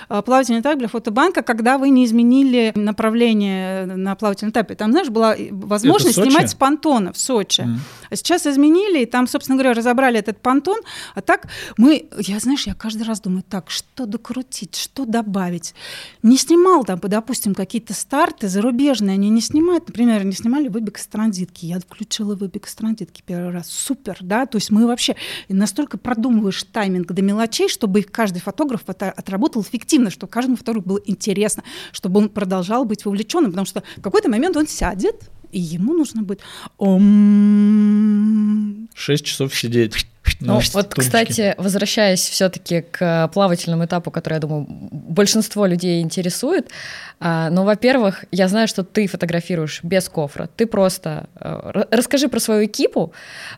а, плавательный этап для фотобанка, когда вы не изменили направление на плавательном этапе. Там, знаешь, была возможность Сочи? снимать с понтона в Сочи. Мгм. А сейчас изменили, и там, собственно говоря, разобрали этот понтон. А так мы, я, знаешь, я каждый раз думаю, так, что докрутить, что добавить. Не снимал там, допустим, какие-то старты зарубежные, они не снимают, например, не снимали выбег с транзитки. Я включила выбег с транзитки первый раз. Супер, да? То есть мы вообще настолько продумываешь тайминг до мелочей, чтобы каждый фотограф отработал эффективно, чтобы каждому фотографу было интересно, чтобы он продолжал быть вовлеченным, потому что в какой-то момент он сядет, и ему нужно будет Шесть часов сидеть. Ну, вот, стульчике. кстати, возвращаясь все-таки к плавательному этапу, который, я думаю, большинство людей интересует. а, Ну, во-первых, я знаю, что ты фотографируешь без кофра. Ты просто э, ра- расскажи про свою экипу.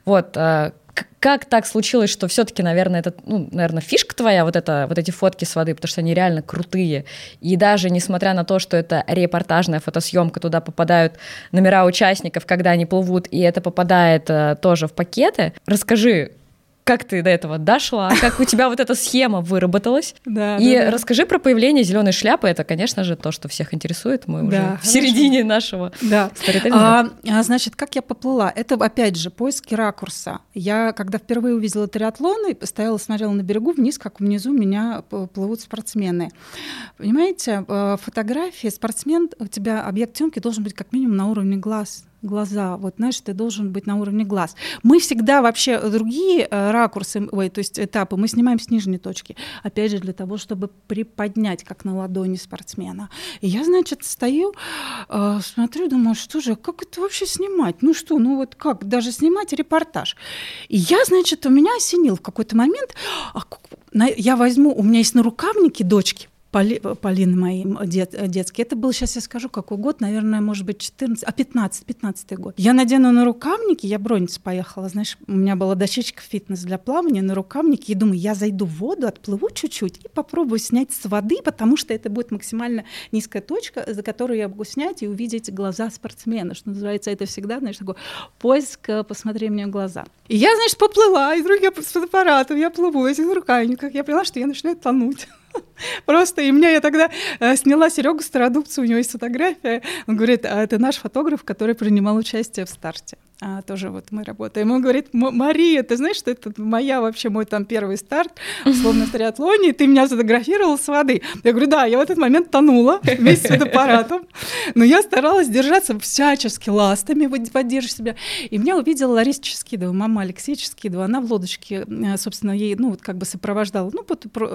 Вот а, как так случилось, что все-таки, наверное, это, ну, наверное, фишка твоя, вот это, вот эти фотки с воды, потому что они реально крутые. И даже несмотря на то, что это репортажная фотосъемка, туда попадают номера участников, когда они плывут, и это попадает э, тоже в пакеты. Расскажи, как ты до этого дошла, как у тебя вот эта схема выработалась. Да, И да, да. расскажи про появление зеленой шляпы. Это, конечно же, то, что всех интересует. Мы Да, уже хорошо. в середине нашего Да. А, а, значит, как я поплыла? Это, опять же, поиски ракурса. Я, когда впервые увидела триатлон, и стояла, смотрела на берегу вниз, как внизу меня плывут спортсмены. Понимаете, э, фотографии, спортсмен, у тебя объект съемки должен быть как минимум на уровне глаз глаза, вот знаешь, ты должен быть на уровне глаз. Мы всегда вообще другие э, ракурсы, ой, то есть этапы, мы снимаем с нижней точки, опять же для того, чтобы приподнять, как на ладони спортсмена. И я, значит, стою, э, смотрю, думаю, что же, как это вообще снимать? Ну что, ну вот как, даже снимать репортаж. И я, значит, у меня осенил в какой-то момент, а я возьму, у меня есть на рукавнике дочки, Поли, Полины мои дет, детские. Это был, сейчас я скажу, какой год, наверное, может быть, 14, а 15, 15 год. Я надену на рукавники, я брониться поехала, знаешь, у меня была дощечка фитнес для плавания на рукавнике, и думаю, я зайду в воду, отплыву чуть-чуть и попробую снять с воды, потому что это будет максимально низкая точка, за которую я могу снять и увидеть глаза спортсмена, что называется, это всегда, знаешь, такой поиск, э, посмотри мне в глаза. И я, знаешь, поплыла, из рук я с фотоаппаратом, я плыву, этих рукавниках, я поняла, что я начинаю тонуть. Просто, и меня я тогда э, сняла Серегу Стародубца, у него есть фотография. Он говорит, а это наш фотограф, который принимал участие в старте. А, тоже вот мы работаем. Он говорит, Мария, ты знаешь, что это моя вообще мой там первый старт, условно в триатлоне, ты меня сфотографировал с воды. Я говорю, да, я в этот момент тонула вместе с фотоаппаратом, но я старалась держаться всячески ластами, поддерживать себя. И меня увидела Лариса Ческидова, мама Алексея Ческидова, она в лодочке, э, собственно, ей, ну, вот как бы сопровождала, ну,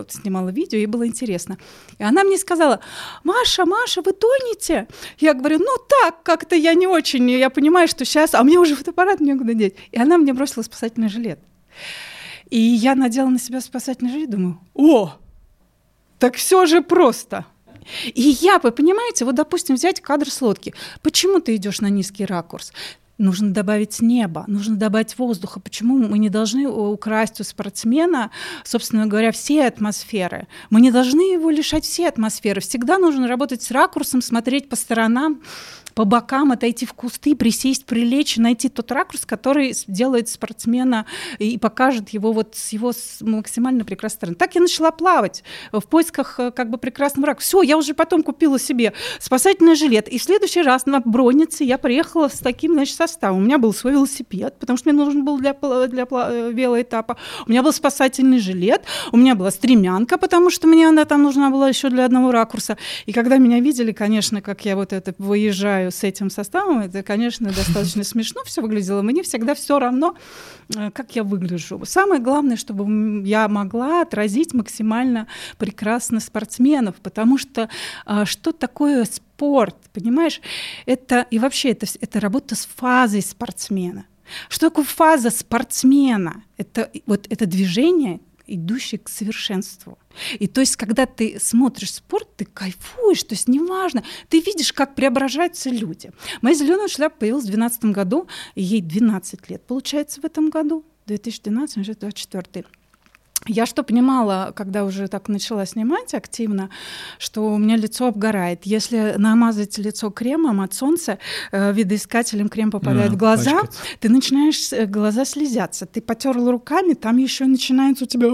снимала видео, ей было интересно. И она мне сказала, Маша, Маша, вы тонете? Я говорю, ну, так, как-то я не очень, я понимаю, что сейчас, а мне уже фотоаппарат некуда деть. И она мне бросила спасательный жилет. И я надела на себя спасательный жилет, думаю, о, так все же просто. И я, вы понимаете, вот, допустим, взять кадр с лодки. Почему ты идешь на низкий ракурс? нужно добавить небо, нужно добавить воздуха. Почему мы не должны украсть у спортсмена, собственно говоря, все атмосферы? Мы не должны его лишать все атмосферы. Всегда нужно работать с ракурсом, смотреть по сторонам, по бокам, отойти в кусты, присесть, прилечь, найти тот ракурс, который делает спортсмена и покажет его вот с его максимально прекрасной стороны. Так я начала плавать в поисках э, как бы прекрасного ракурса. Все, я уже потом купила себе спасательный жилет. И в следующий раз на бронице я приехала с таким, значит, составом. У меня был свой велосипед, потому что мне нужен был для, для э, велоэтапа. У меня был спасательный жилет, у меня была стремянка, потому что мне она там нужна была еще для одного ракурса. И когда меня видели, конечно, как я вот это выезжаю играю с этим составом, это, конечно, достаточно смешно все выглядело. Мне всегда все равно, э, как я выгляжу. Самое главное, чтобы я могла отразить максимально прекрасно спортсменов, потому что а, что такое спорт, понимаешь? Это и вообще это, это работа с фазой спортсмена. Что такое фаза спортсмена? Это вот это движение, идущий к совершенству. И то есть, когда ты смотришь спорт, ты кайфуешь, то есть неважно, ты видишь, как преображаются люди. Моя зеленая шляпа появилась в 2012 году, ей 12 лет, получается, в этом году, 2012-2024. Я что понимала, когда уже так начала снимать активно, что у меня лицо обгорает. Если намазать лицо кремом от солнца, э, видоискателем крем попадает а, в глаза, пачкается. ты начинаешь э, глаза слезятся. Ты потерла руками, там еще начинается у тебя,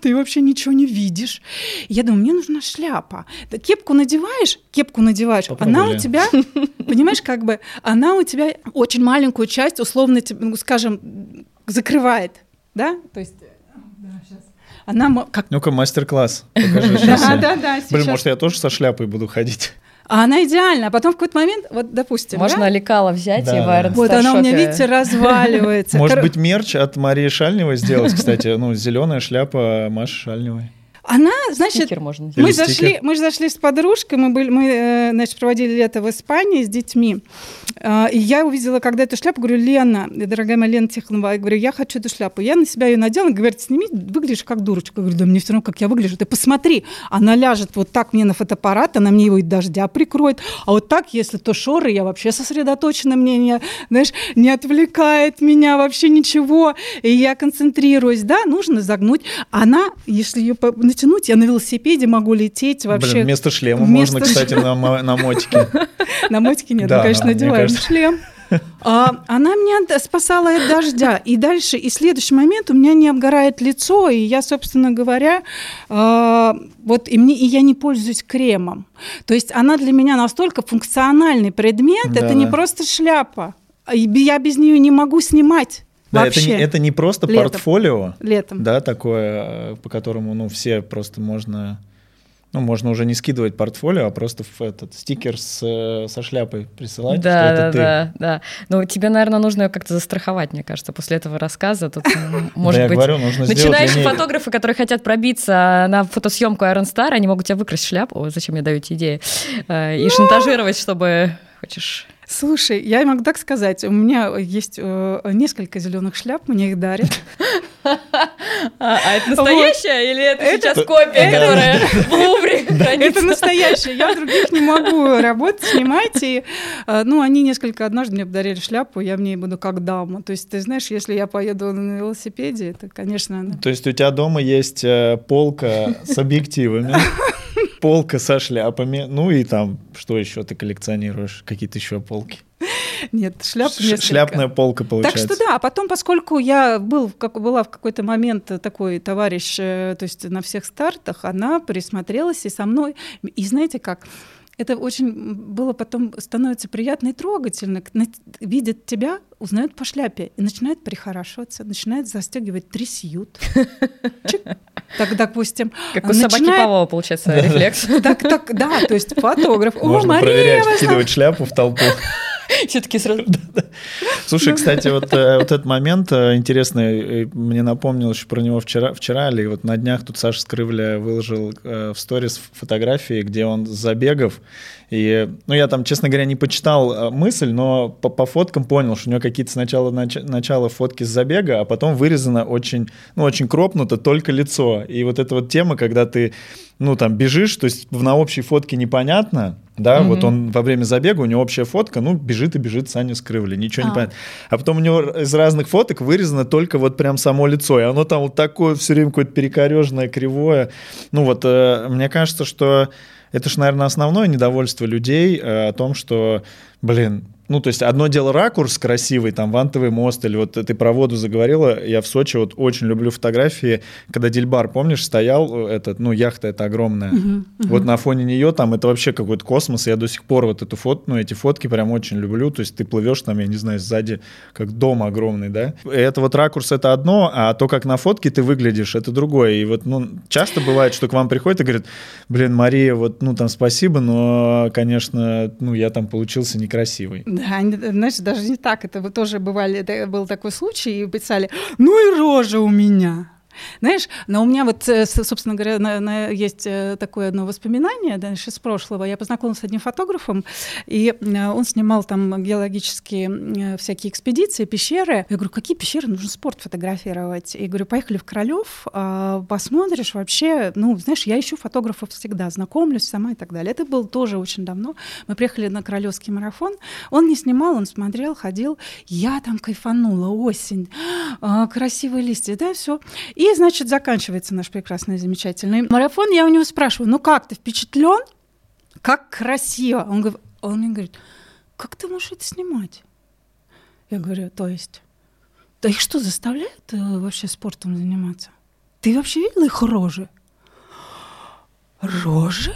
ты вообще ничего не видишь. Я думаю, мне нужна шляпа. Кепку надеваешь, кепку надеваешь, Попробовали. она у тебя, понимаешь, как бы, она у тебя очень маленькую часть, условно, ну, скажем, закрывает, да, то есть она как... Ну-ка, мастер-класс покажи Да, да, да. Блин, может, я тоже со шляпой буду ходить? А она идеальна. А потом в какой-то момент, вот, допустим, Можно да? лекала взять да, и в Iron Вот она у меня, видите, разваливается. Может быть, мерч от Марии Шальневой сделать, кстати. Ну, зеленая шляпа Маши Шальневой. Она, значит, можно мы зашли, мы зашли с подружкой, мы были, мы, э, значит, проводили лето в Испании с детьми, а, и я увидела, когда эту шляпу, говорю, Лена, дорогая моя Лена Тихонова, я говорю, я хочу эту шляпу. Я на себя ее надела, говорит, сними, выглядишь как дурочка. Я говорю, да мне все равно, как я выгляжу. Ты посмотри, она ляжет вот так мне на фотоаппарат, она мне его и дождя прикроет, а вот так, если то шоры, я вообще сосредоточена, мне не, знаешь, не отвлекает меня вообще ничего, и я концентрируюсь, да, нужно загнуть. Она, если ее натянуть, я на велосипеде могу лететь вообще. Блин, вместо шлема вместо можно, кстати, на, на мотике. На мотике нет, да, конечно, надеваем шлем. А, она меня спасала от дождя. И дальше, и следующий момент у меня не обгорает лицо, и я, собственно говоря, э, вот и, мне, и я не пользуюсь кремом. То есть она для меня настолько функциональный предмет, да, это не просто шляпа. Я без нее не могу снимать. Да, Вообще. это не, это не просто Летом. портфолио, Летом. да, такое, э, по которому, ну, все просто можно, ну, можно уже не скидывать портфолио, а просто в этот стикер с, э, со шляпой присылать, да, что это да, ты. Да, да, Ну, тебе, наверное, нужно ее как-то застраховать, мне кажется, после этого рассказа. Тут, может быть, начинающие фотографы, которые хотят пробиться на фотосъемку Iron Star, они могут тебя выкрасть шляпу, зачем мне даете идеи, э, и шантажировать, чтобы хочешь Слушай, я могу так сказать. У меня есть э, несколько зеленых шляп, мне их дарят. А, а это настоящая или это, сейчас копия, которая в Лувре Это настоящая. Я в других не могу работать, снимать. И, э, ну, они несколько однажды мне подарили шляпу, я в ней буду как дама. То есть, ты знаешь, если я поеду на велосипеде, это, конечно... То есть у тебя дома есть э, полка с объективами, полка со шляпами, ну и там, что еще ты коллекционируешь? Какие-то еще полки? Нет, шляп Шляпная полка получается. Так что да, а потом, поскольку я был, как, была в какой-то момент такой товарищ, э, то есть на всех стартах, она присмотрелась и со мной. И знаете как, это очень было потом становится приятно и трогательно. Видят тебя, узнают по шляпе и начинают прихорашиваться, начинают застегивать трясют. Так, допустим, как у начинает... собаки Павлова получается рефлекс. Так, так, да, то есть фотограф. Можно проверять, вкидывать шляпу в толпу. Все-таки сразу. Слушай, кстати, вот, э, вот этот момент э, интересный, э, мне напомнил еще про него вчера, вчера или вот на днях тут Саша Скрывля выложил в сторис фотографии, где он с забегов, и, ну, я там, честно говоря, не почитал мысль, но по, по фоткам понял, что у него какие-то сначала нач, начало фотки с забега, а потом вырезано очень, ну, очень кропнуто только лицо. И вот эта вот тема, когда ты, ну, там, бежишь, то есть на общей фотке непонятно, да, mm-hmm. вот он во время забега, у него общая фотка, ну, бежит и бежит Саня Скрывли, ничего а. не понятно. А потом у него из разных фоток вырезано только вот прям само лицо, и оно там вот такое все время какое-то перекорежное, кривое. Ну вот, э, мне кажется, что это же, наверное, основное недовольство людей э, о том, что, блин, ну, то есть одно дело ракурс красивый, там, вантовый мост, или вот ты про воду заговорила, я в Сочи вот очень люблю фотографии, когда Дельбар, помнишь, стоял, э, этот, ну, яхта эта огромная, uh-huh, uh-huh. вот на фоне нее там это вообще какой-то космос, я до сих пор вот эту фото, ну, эти фотки прям очень люблю, то есть ты плывешь там, я не знаю, сзади, как дом огромный, да, и это вот ракурс это одно, а то, как на фотке ты выглядишь, это другое, и вот, ну, часто бывает, что к вам приходит и говорит, блин, Мария, вот, ну, там, спасибо, но, конечно, ну, я там получился некрасивый. Да, знаешь, даже не так. Это тоже бывали, это был такой случай, и писали, ну и рожа у меня. Знаешь, но у меня вот, э, собственно говоря, на, на, есть э, такое одно воспоминание да, из прошлого. Я познакомилась с одним фотографом, и э, он снимал там геологические всякие экспедиции, пещеры. Я говорю, какие пещеры? Нужно спорт фотографировать. И говорю, поехали в Королев, а, посмотришь вообще, ну, знаешь, я ищу фотографов всегда, знакомлюсь сама и так далее. Это было тоже очень давно. Мы приехали на Королевский марафон. Он не снимал, он смотрел, ходил. Я там кайфанула, осень, а, красивые листья, да, все. И и, значит, заканчивается наш прекрасный, замечательный марафон. Я у него спрашиваю, ну как, ты впечатлен? Как красиво. Он, говорит, он мне говорит, как ты можешь это снимать? Я говорю, то есть, да их что, заставляют э, вообще спортом заниматься? Ты вообще видел их рожи? Рожи?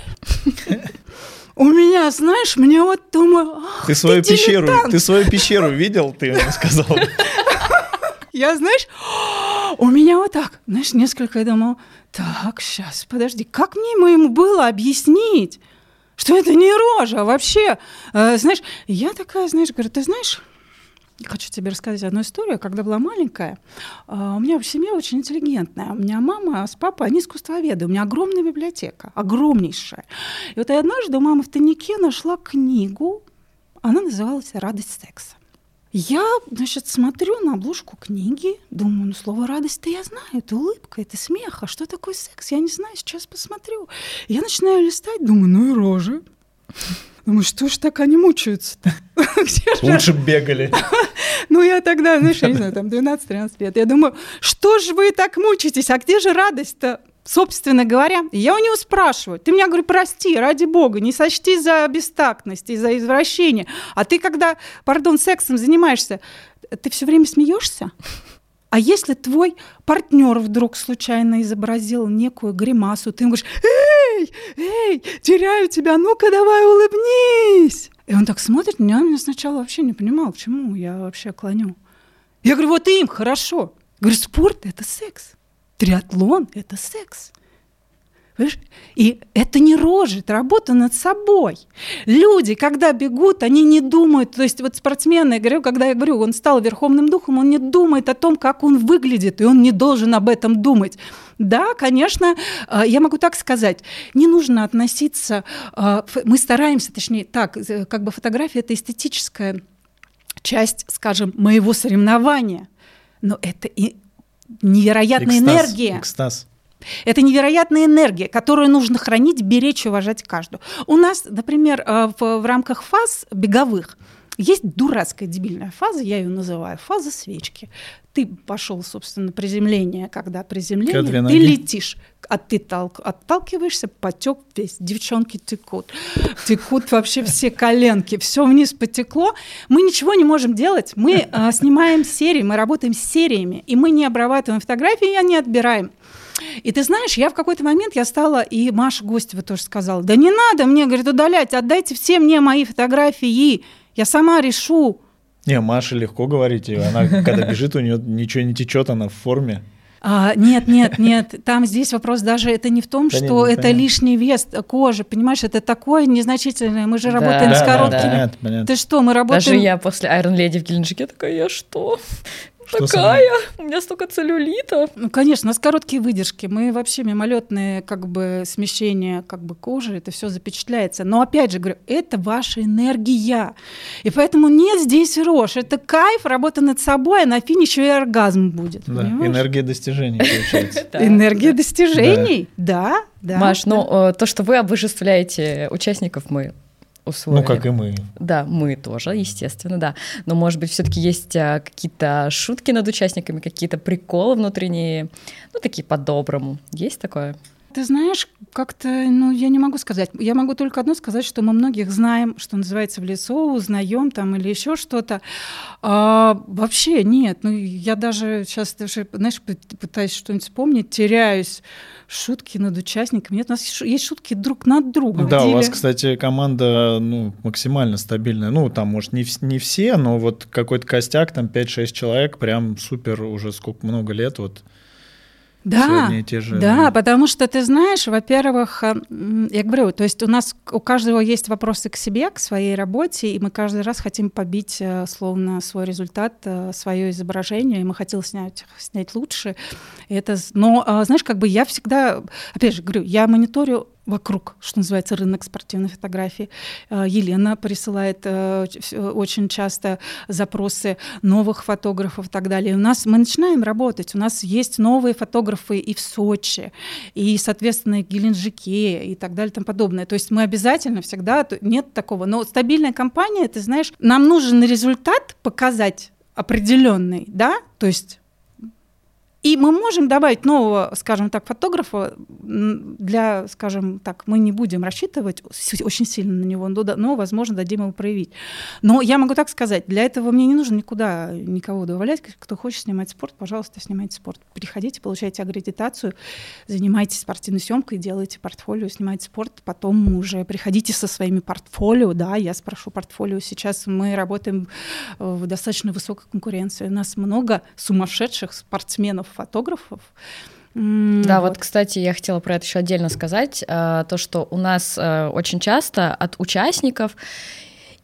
У меня, знаешь, мне вот думаю, ты свою пещеру, ты свою пещеру видел, ты ему сказал. Я, знаешь, у меня вот так, знаешь, несколько я думал, так, сейчас, подожди, как мне ему было объяснить, что это не рожа, вообще, э, знаешь, я такая, знаешь, говорю, ты знаешь, Хочу тебе рассказать одну историю. Когда была маленькая, э, у меня в семье очень интеллигентная. У меня мама с папой, они искусствоведы. У меня огромная библиотека, огромнейшая. И вот однажды у мамы в тайнике нашла книгу, она называлась «Радость секса». Я, значит, смотрю на обложку книги, думаю, ну слово радость-то я знаю, это улыбка, это смех, а что такое секс, я не знаю, сейчас посмотрю. Я начинаю листать, думаю, ну и рожи. Думаю, что ж так они мучаются-то? Лучше бегали. Ну, я тогда, знаешь, я не знаю, там 12-13 лет. Я думаю, что ж вы так мучаетесь, а где же радость-то? Собственно говоря, я у него спрашиваю, ты меня, говорю, прости, ради бога, не сочти за бестактность и за извращение, а ты, когда, пардон, сексом занимаешься, ты все время смеешься? А если твой партнер вдруг случайно изобразил некую гримасу, ты ему говоришь, эй, эй, теряю тебя, ну-ка давай улыбнись. И он так смотрит меня, меня сначала вообще не понимал, к чему я вообще клоню. Я говорю, вот им хорошо. Говорю, спорт – это секс. Триатлон – это секс. И это не рожи, это работа над собой. Люди, когда бегут, они не думают, то есть вот спортсмены, я говорю, когда я говорю, он стал верховным духом, он не думает о том, как он выглядит, и он не должен об этом думать. Да, конечно, э, я могу так сказать, не нужно относиться, э, мы стараемся, точнее, так, э, как бы фотография – это эстетическая часть, скажем, моего соревнования, но это и невероятная экстаз, энергия. Экстаз. Это невероятная энергия, которую нужно хранить, беречь, уважать каждую. У нас, например, э, в, в рамках фаз беговых есть дурацкая дебильная фаза, я ее называю фаза свечки. Ты пошел, собственно, приземление, когда приземление, ты ноги. летишь, а ты толк, отталкиваешься, потек весь, девчонки текут, текут вообще все коленки, все вниз потекло. Мы ничего не можем делать, мы э, снимаем серии, мы работаем с сериями, и мы не обрабатываем фотографии, а не отбираем. И ты знаешь, я в какой-то момент я стала, и Маша Гостева тоже сказала, да не надо мне, говорит, удалять, отдайте все мне мои фотографии, я сама решу. Не, Маша легко говорить, она когда бежит, у нее ничего не течет, она в форме. А, нет, нет, нет, там здесь вопрос даже это не в том, да что нет, это понятно. лишний вес кожи, понимаешь, это такое незначительное. Мы же да, работаем да, с короткими. Да, да. Понятно, понятно. Ты что, мы работаем? Даже я после Iron Lady в Геленджике такая, я что? Что такая, у меня столько целлюлита. Ну, конечно, у нас короткие выдержки, мы вообще мимолетные как бы смещения как бы кожи, это все запечатляется. Но опять же говорю, это ваша энергия. И поэтому нет здесь рожь. Это кайф, работа над собой, а на финише и оргазм будет. Да, энергия достижений получается. Энергия достижений, да. Да, Маш, ну э, то, что вы обожествляете участников, мы усвоили. Ну, как и мы. Да, мы тоже, естественно, да. Но, может быть, все-таки есть а, какие-то шутки над участниками, какие-то приколы внутренние, ну, такие по-доброму. Есть такое? Ты знаешь, как-то, ну, я не могу сказать. Я могу только одно сказать, что мы многих знаем, что называется, в лицо, узнаем там или еще что-то. А, вообще нет. Ну, я даже сейчас, даже, знаешь, пытаюсь что-нибудь вспомнить, теряюсь. Шутки над участниками. Нет, у нас есть шутки друг над другом. Да, у вас, кстати, команда ну, максимально стабильная. Ну, там, может, не, не все, но вот какой-то костяк, там 5-6 человек, прям супер уже сколько, много лет. Вот да, те же... да, потому что ты знаешь, во-первых, э, я говорю, то есть у нас у каждого есть вопросы к себе, к своей работе, и мы каждый раз хотим побить э, словно свой результат, э, свое изображение, и мы хотим снять, снять лучше. И это, но знаешь, как бы я всегда, опять же говорю, я мониторю вокруг, что называется, рынок спортивной фотографии. Э, Елена присылает э, очень часто запросы новых фотографов и так далее. У нас мы начинаем работать, у нас есть новые фотографы и в Сочи, и, соответственно, и в Геленджике и так далее и тому подобное. То есть мы обязательно всегда, нет такого. Но стабильная компания, ты знаешь, нам нужен результат показать определенный, да, то есть и мы можем добавить нового, скажем так, фотографа для, скажем так, мы не будем рассчитывать очень сильно на него, но, возможно, дадим ему проявить. Но я могу так сказать, для этого мне не нужно никуда никого добавлять. Кто хочет снимать спорт, пожалуйста, снимайте спорт. Приходите, получайте аккредитацию, занимайтесь спортивной съемкой, делайте портфолио, снимайте спорт, потом уже приходите со своими портфолио, да, я спрошу портфолио. Сейчас мы работаем в достаточно высокой конкуренции. У нас много сумасшедших спортсменов, фотографов. Да, вот. вот, кстати, я хотела про это еще отдельно сказать, э, то, что у нас э, очень часто от участников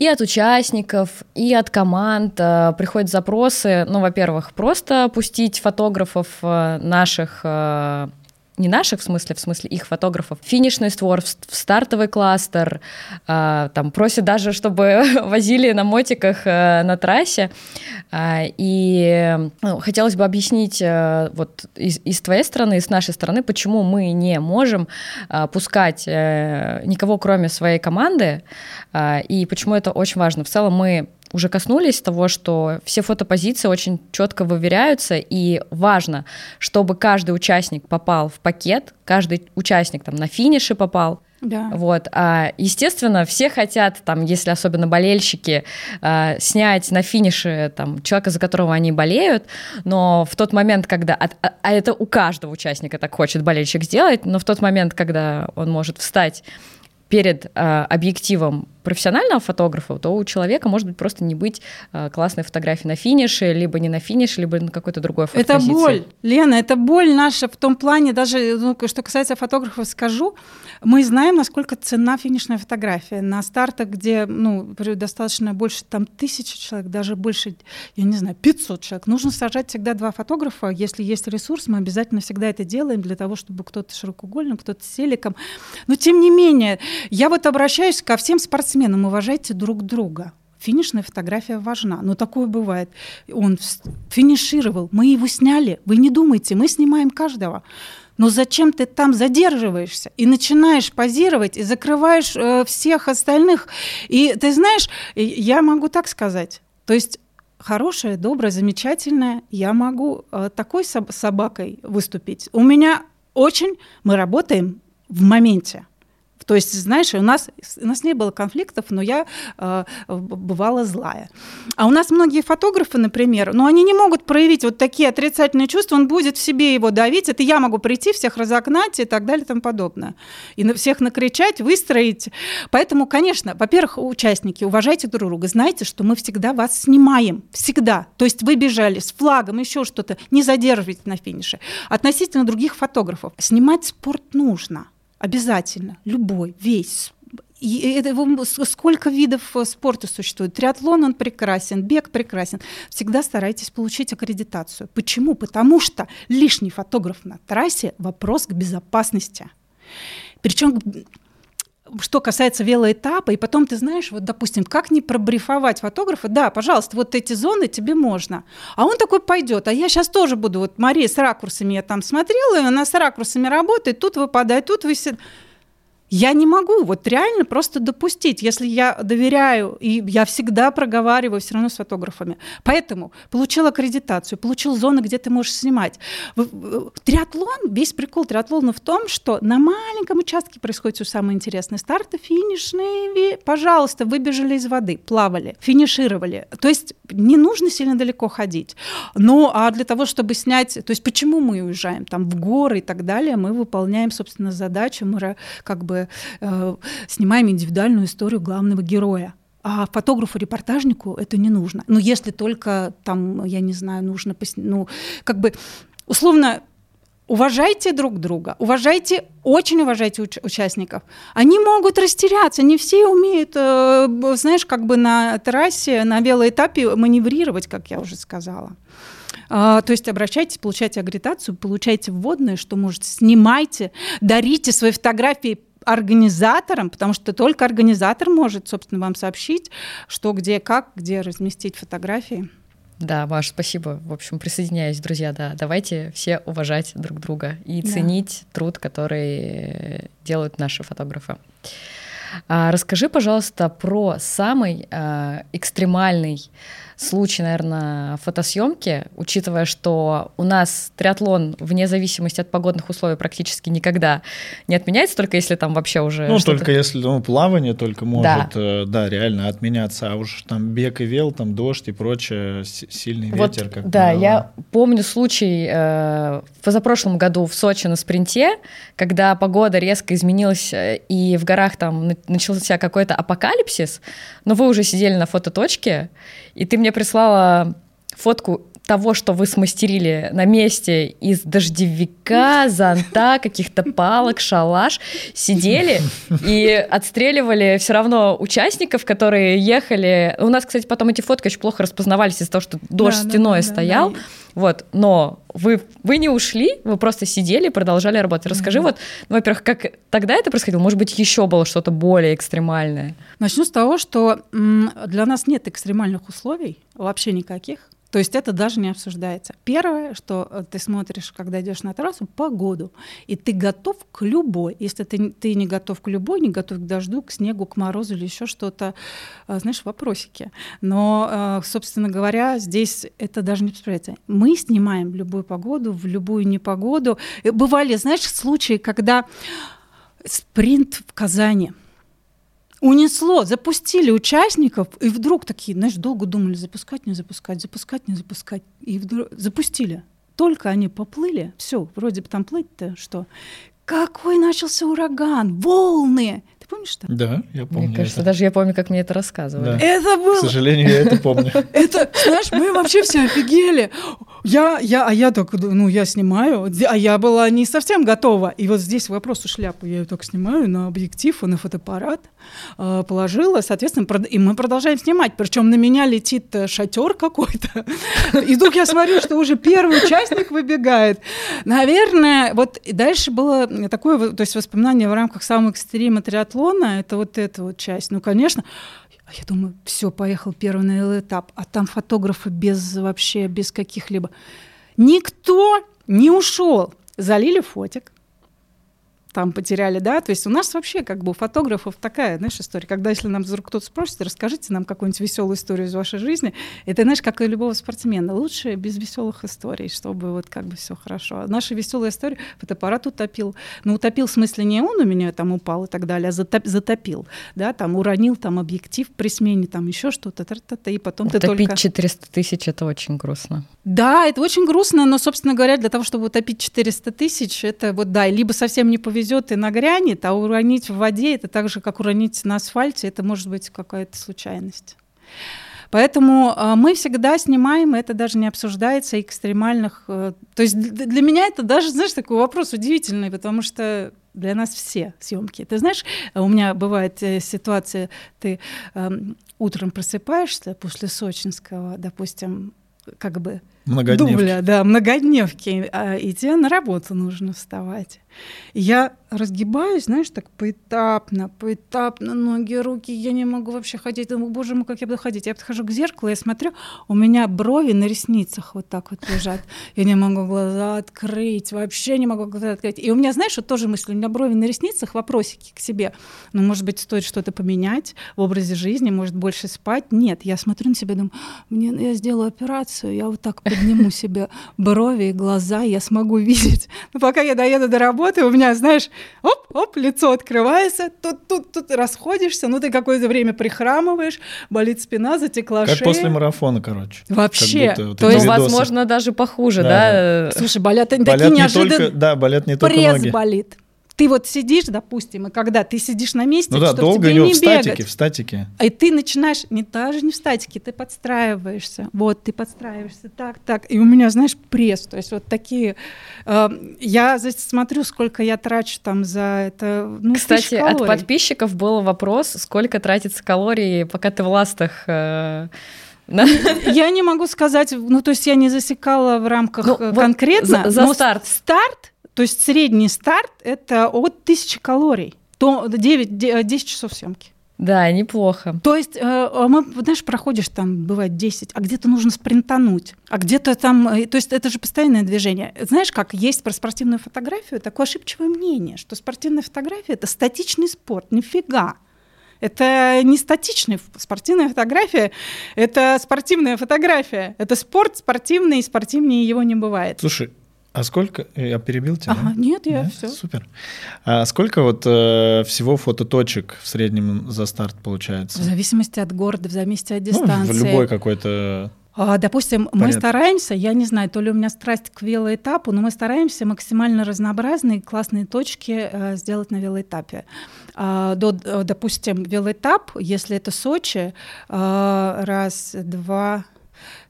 и от участников, и от команд э, приходят запросы, ну, во-первых, просто пустить фотографов наших не наших в смысле, в смысле их фотографов, финишный створ, в, стартовый кластер, э, там просят даже, чтобы возили на мотиках э, на трассе. Э, и ну, хотелось бы объяснить э, вот из, из твоей стороны, с нашей стороны, почему мы не можем э, пускать э, никого, кроме своей команды, э, и почему это очень важно. В целом мы уже коснулись того, что все фотопозиции очень четко выверяются, и важно, чтобы каждый участник попал в пакет, каждый участник там на финише попал, да. Вот, а, естественно, все хотят, там, если особенно болельщики, а, снять на финише там человека, за которого они болеют, но в тот момент, когда, а, а это у каждого участника так хочет болельщик сделать, но в тот момент, когда он может встать перед а, объективом профессионального фотографа, то у человека может быть просто не быть э, классной фотографии на финише, либо не на финише, либо на какой-то другой фотопозиции. Это боль, Лена, это боль наша в том плане, даже ну, что касается фотографов, скажу, мы знаем, насколько цена финишная фотография. На стартах, где ну, достаточно больше там тысячи человек, даже больше, я не знаю, 500 человек, нужно сажать всегда два фотографа. Если есть ресурс, мы обязательно всегда это делаем для того, чтобы кто-то широкоугольным, кто-то с селиком. Но тем не менее, я вот обращаюсь ко всем спортсменам, спортсменам уважайте друг друга. Финишная фотография важна. Но такое бывает. Он финишировал, мы его сняли. Вы не думайте, мы снимаем каждого. Но зачем ты там задерживаешься и начинаешь позировать и закрываешь э, всех остальных? И ты знаешь, я могу так сказать. То есть хорошая, добрая, замечательная, я могу э, такой соб- собакой выступить. У меня очень, мы работаем в моменте То есть, знаешь, у нас, у нас не было конфликтов, но я э, бывала злая. А у нас многие фотографы, например, но ну, они не могут проявить вот такие отрицательные чувства, он будет в себе его давить, это я могу прийти, всех разогнать и так далее и тому подобное. И на всех накричать, выстроить. Поэтому, конечно, во-первых, участники, уважайте друг друга, знайте, что мы всегда вас снимаем, всегда. То есть вы бежали с флагом, еще что-то, не задерживайте на финише. Относительно других фотографов, снимать спорт нужно – Обязательно, любой, весь. И это, сколько видов э, спорта существует? Триатлон, он прекрасен, бег прекрасен. Всегда старайтесь получить аккредитацию. Почему? Потому что лишний фотограф на трассе – вопрос к безопасности. Причем что касается велоэтапа, и потом ты знаешь, вот, допустим, как не пробрифовать фотографа, да, пожалуйста, вот эти зоны тебе можно. А он такой пойдет, а я сейчас тоже буду, вот Мария с ракурсами я там смотрела, и она с ракурсами работает, тут выпадает, тут висит. Я не могу вот реально просто допустить, если я доверяю, и я всегда проговариваю все равно с фотографами. Поэтому получил аккредитацию, получил зоны, где ты можешь снимать. Триатлон, весь прикол триатлона в том, что на маленьком участке происходит все самое интересное. Старты, финишные, пожалуйста, выбежали из воды, плавали, финишировали. То есть не нужно сильно далеко ходить. Ну, а для того, чтобы снять, то есть почему мы уезжаем там в горы и так далее, мы выполняем, собственно, задачу, мы как бы э, снимаем индивидуальную историю главного героя. А фотографу-репортажнику это не нужно. Ну, если только там, я не знаю, нужно, ну, как бы, условно, уважайте друг друга, уважайте, очень уважайте уч- участников. Они могут растеряться, не все умеют, э, знаешь, как бы на трассе, на велоэтапе маневрировать, как я уже сказала. А, то есть обращайтесь, получайте агритацию, получайте вводное, что можете, снимайте, дарите свои фотографии организатором, потому что только организатор может, собственно, вам сообщить, что, где, как, где разместить фотографии. Да, Маш, спасибо. В общем, присоединяюсь, друзья, да. Давайте все уважать друг друга и да. ценить труд, который делают наши фотографы. А, расскажи, пожалуйста, про самый а, экстремальный случай, наверное, фотосъемки, учитывая, что у нас триатлон вне зависимости от погодных условий практически никогда не отменяется, только если там вообще уже... Ну, только если ну, плавание только может, да. Э, да, реально отменяться, а уж там бег и вел, там дождь и прочее, сильный вот, ветер. Как да, я помню случай э, в позапрошлом году в Сочи на спринте, когда погода резко изменилась, э, и в горах там начался какой-то апокалипсис, но вы уже сидели на фототочке, и ты мне прислала фотку того, что вы смастерили на месте из дождевика, зонта, каких-то палок, шалаш, сидели и отстреливали все равно участников, которые ехали. У нас, кстати, потом эти фотки очень плохо распознавались из-за того, что дождь да, стеной да, да, стоял. Да, да. Вот, но вы, вы не ушли, вы просто сидели и продолжали работать. Расскажи, mm-hmm. вот, ну, во-первых, как тогда это происходило? Может быть, еще было что-то более экстремальное? Начну с того, что для нас нет экстремальных условий, вообще никаких. То есть это даже не обсуждается. Первое, что э, ты смотришь, когда идешь на трассу, погоду. И ты готов к любой. Если ты, ты не готов к любой, не готов к дождю, к снегу, к морозу или еще что-то, э, знаешь, вопросики. Но, э, собственно говоря, здесь это даже не обсуждается. Мы снимаем любую погоду, в любую непогоду. Бывали, знаешь, случаи, когда спринт в Казани – унесло, запустили участников, и вдруг такие, знаешь, долго думали, запускать, не запускать, запускать, не запускать, и вдруг запустили. Только они поплыли, все, вроде бы там плыть-то что. Какой начался ураган, волны, ты помнишь это? Да, я помню. Мне кажется, это. даже я помню, как мне это рассказывали. Да. Это было... К сожалению, я это помню. Это, знаешь, мы вообще все офигели. Я, я, а я так, ну, я снимаю, а я была не совсем готова. И вот здесь вопрос у шляпы. Я ее только снимаю на объектив и на фотоаппарат э, положила, соответственно, и мы продолжаем снимать. Причем на меня летит э, шатер какой-то. И вдруг я смотрю, что уже первый участник выбегает. Наверное, вот дальше было такое, то есть воспоминание в рамках самого экстрима триатлона, это вот эта вот часть. Ну, конечно, а я думаю, все, поехал первый на этап, а там фотографы без вообще, без каких-либо. Никто не ушел. Залили фотик. Там потеряли, да, то есть у нас вообще как бы у фотографов такая, знаешь, история, когда если нам вдруг кто-то спросит, расскажите нам какую-нибудь веселую историю из вашей жизни, это, знаешь, как и любого спортсмена, лучше без веселых историй, чтобы вот как бы все хорошо. А наша веселая история, фотоаппарат утопил, ну утопил в смысле не он у меня там упал и так далее, а затоп, затопил, да, там уронил там объектив при смене, там еще что-то, и потом Утопить ты только... 400 тысяч, это очень грустно. Да, это очень грустно, но, собственно говоря, для того, чтобы утопить 400 тысяч, это вот, да, либо совсем не повезет и нагрянет, а уронить в воде, это так же, как уронить на асфальте, это может быть какая-то случайность. Поэтому э, мы всегда снимаем, это даже не обсуждается, экстремальных... Э, то есть для меня это даже, знаешь, такой вопрос удивительный, потому что для нас все съемки. Ты знаешь, у меня бывает э, ситуация, ты э, утром просыпаешься после сочинского, допустим, как бы дубля, да, многодневки, а, и тебе на работу нужно вставать. Я разгибаюсь, знаешь, так поэтапно, поэтапно, ноги, руки, я не могу вообще ходить. Думаю, боже мой, как я буду ходить. Я подхожу к зеркалу, я смотрю, у меня брови на ресницах вот так вот лежат. Я не могу глаза открыть, вообще не могу глаза открыть. И у меня, знаешь, вот тоже мысль, у меня брови на ресницах, вопросики к себе. Ну, может быть, стоит что-то поменять в образе жизни, может, больше спать. Нет, я смотрю на себя, думаю, мне, я сделаю операцию, я вот так подниму себе брови и глаза, я смогу видеть. Но пока я доеду до работы, у меня, знаешь, оп-оп, лицо открывается, тут, тут, тут расходишься, ну ты какое-то время прихрамываешь, болит спина, затекла как шея. после марафона, короче. Вообще. Вот то есть, видосы. возможно, даже похуже, да? да? Слушай, болят, болят такие неожиданные... Только, да, болят не только Пресс ноги. болит ты вот сидишь, допустим, и когда ты сидишь на месте, ну да, чтобы долго тебе не в бегать, статике, в статике. И ты начинаешь, не даже не в статике, ты подстраиваешься. Вот, ты подстраиваешься так, так. И у меня, знаешь, пресс. То есть вот такие... Э, я смотрю, сколько я трачу там за это. Ну, Кстати, от подписчиков был вопрос, сколько тратится калорий, пока ты в ластах... Э... Я не могу сказать, ну то есть я не засекала в рамках ну, конкретно. Вот за, за старт. Старт то есть средний старт – это от 1000 калорий, то 9, 10 часов съемки. Да, неплохо. То есть, э, а мы, знаешь, проходишь там, бывает 10, а где-то нужно спринтануть, а где-то там, э, то есть это же постоянное движение. Знаешь, как есть про спортивную фотографию такое ошибчивое мнение, что спортивная фотография – это статичный спорт, нифига. Это не статичная спортивная фотография, это спортивная фотография. Это спорт спортивный, и спортивнее его не бывает. Слушай, а сколько? Я перебил тебя? Ага, нет, я да? все. Супер. А сколько вот э, всего фототочек в среднем за старт получается? В зависимости от города, в зависимости от дистанции. Ну, в любой какой-то а, Допустим, Понятно. мы стараемся, я не знаю, то ли у меня страсть к велоэтапу, но мы стараемся максимально разнообразные классные точки э, сделать на велоэтапе. А, до, допустим, велоэтап, если это Сочи, э, раз, два,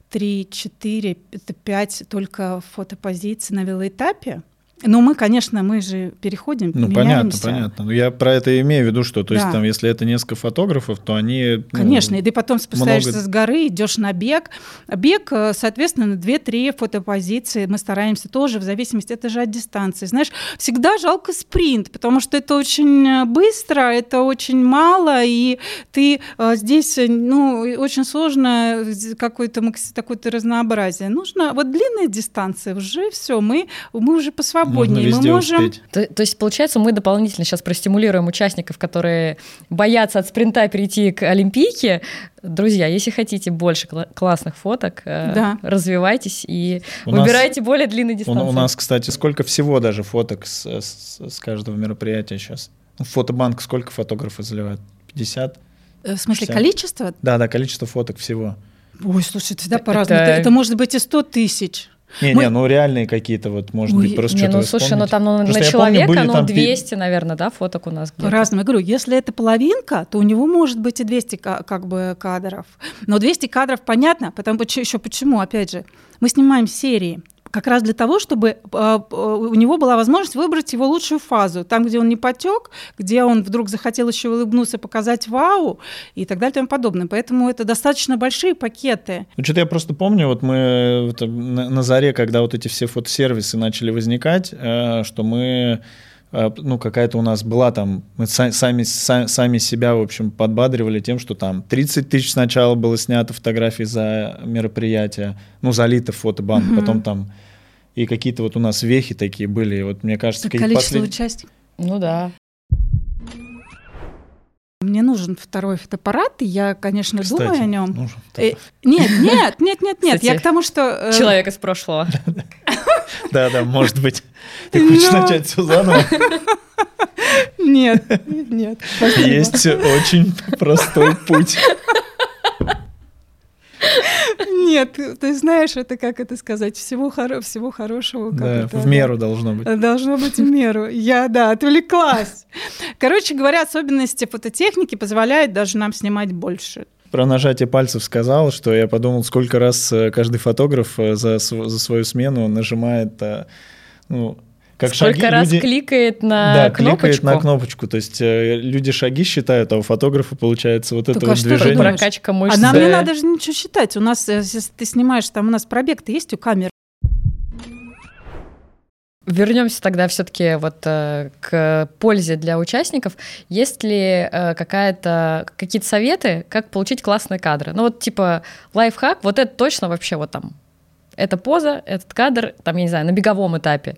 три, четыре, это пять только фотопозиций на велоэтапе. Ну, мы, конечно, мы же переходим, Ну, меняемся. понятно, понятно. Но я про это имею в виду, что, то да. есть, там, если это несколько фотографов, то они... Ну, конечно, и ты потом спускаешься много... с горы, идешь на бег. Бег, э, соответственно, 2-3 фотопозиции мы стараемся тоже, в зависимости, это же от дистанции. Знаешь, всегда жалко спринт, потому что это очень э, быстро, это очень мало, и ты э, здесь, ну, очень сложно какое-то такое-то разнообразие. Нужно, вот длинная дистанция, уже все, мы, мы уже по свободе свободнее. Мы можем... То, то есть, получается, мы дополнительно сейчас простимулируем участников, которые боятся от спринта перейти к Олимпийке. Друзья, если хотите больше кл- классных фоток, э, да. развивайтесь и у выбирайте нас, более длинные дистанции. У, у нас, кстати, сколько всего даже фоток с, с, с каждого мероприятия сейчас? Фотобанк сколько фотографов заливают? 50? Э, в смысле, 60? количество? Да, да, количество фоток всего. Ой, слушай, это всегда по-разному. Это... это может быть и 100 тысяч. Не, мы... не, ну реальные какие-то вот, может Ой, быть, просто не, ну слушай, ну там ну, на человека, помню, ну 200, там... наверное, да, фоток у нас По-разному. Я говорю, если это половинка, то у него может быть и 200 как бы кадров. Но 200 кадров понятно, потому еще почему, опять же, мы снимаем серии как раз для того, чтобы а, а, у него была возможность выбрать его лучшую фазу, там, где он не потек, где он вдруг захотел еще улыбнуться, показать вау и так далее и тому подобное. Поэтому это достаточно большие пакеты. Ну, что-то я просто помню, вот мы на, заре, когда вот эти все фотосервисы начали возникать, э, что мы ну, какая-то у нас была там, мы сами, сами, сами себя, в общем, подбадривали тем, что там 30 тысяч сначала было снято фотографий за мероприятие, ну, залито в фотобанк, mm-hmm. потом там и какие-то вот у нас вехи такие были. Вот мне кажется, количество послед... участников. Ну да. Мне нужен второй фотоаппарат, и я, конечно, Кстати, думаю о нем. нужен Э, нет, нет, нет, нет, нет. Я Кстати, к тому, что... э, Человек из прошлого. Да, да, может быть. Ты хочешь Но- начать все заново? Нет, нет. спасибо. Есть очень простой путь. Нет, ты, знаешь, это как это сказать, всего, хоро- всего хорошего. Да, это, в меру должно быть. Должно быть в меру. Я, да, отвлеклась. Короче говоря, особенности фототехники позволяют даже нам снимать больше. Про нажатие пальцев сказал, что я подумал, сколько раз э, каждый фотограф э, за, за свою смену нажимает, э, ну, как Сколько шаги, раз люди- кликает на да, кнопочку. кликает на кнопочку. То есть э, люди шаги считают, а у фотографа получается вот это Так а вот что движение. Прокачка А мышц. нам не Да. надо же ничего считать. У нас, если ты снимаешь, там у нас пробег-то есть у камеры. Вернемся тогда все-таки вот э, к пользе для участников. Есть ли э, какая-то какие-то советы, как получить классные кадры? Ну вот типа лайфхак, вот это точно вообще вот там. Эта поза, этот кадр, там я не знаю, на беговом этапе.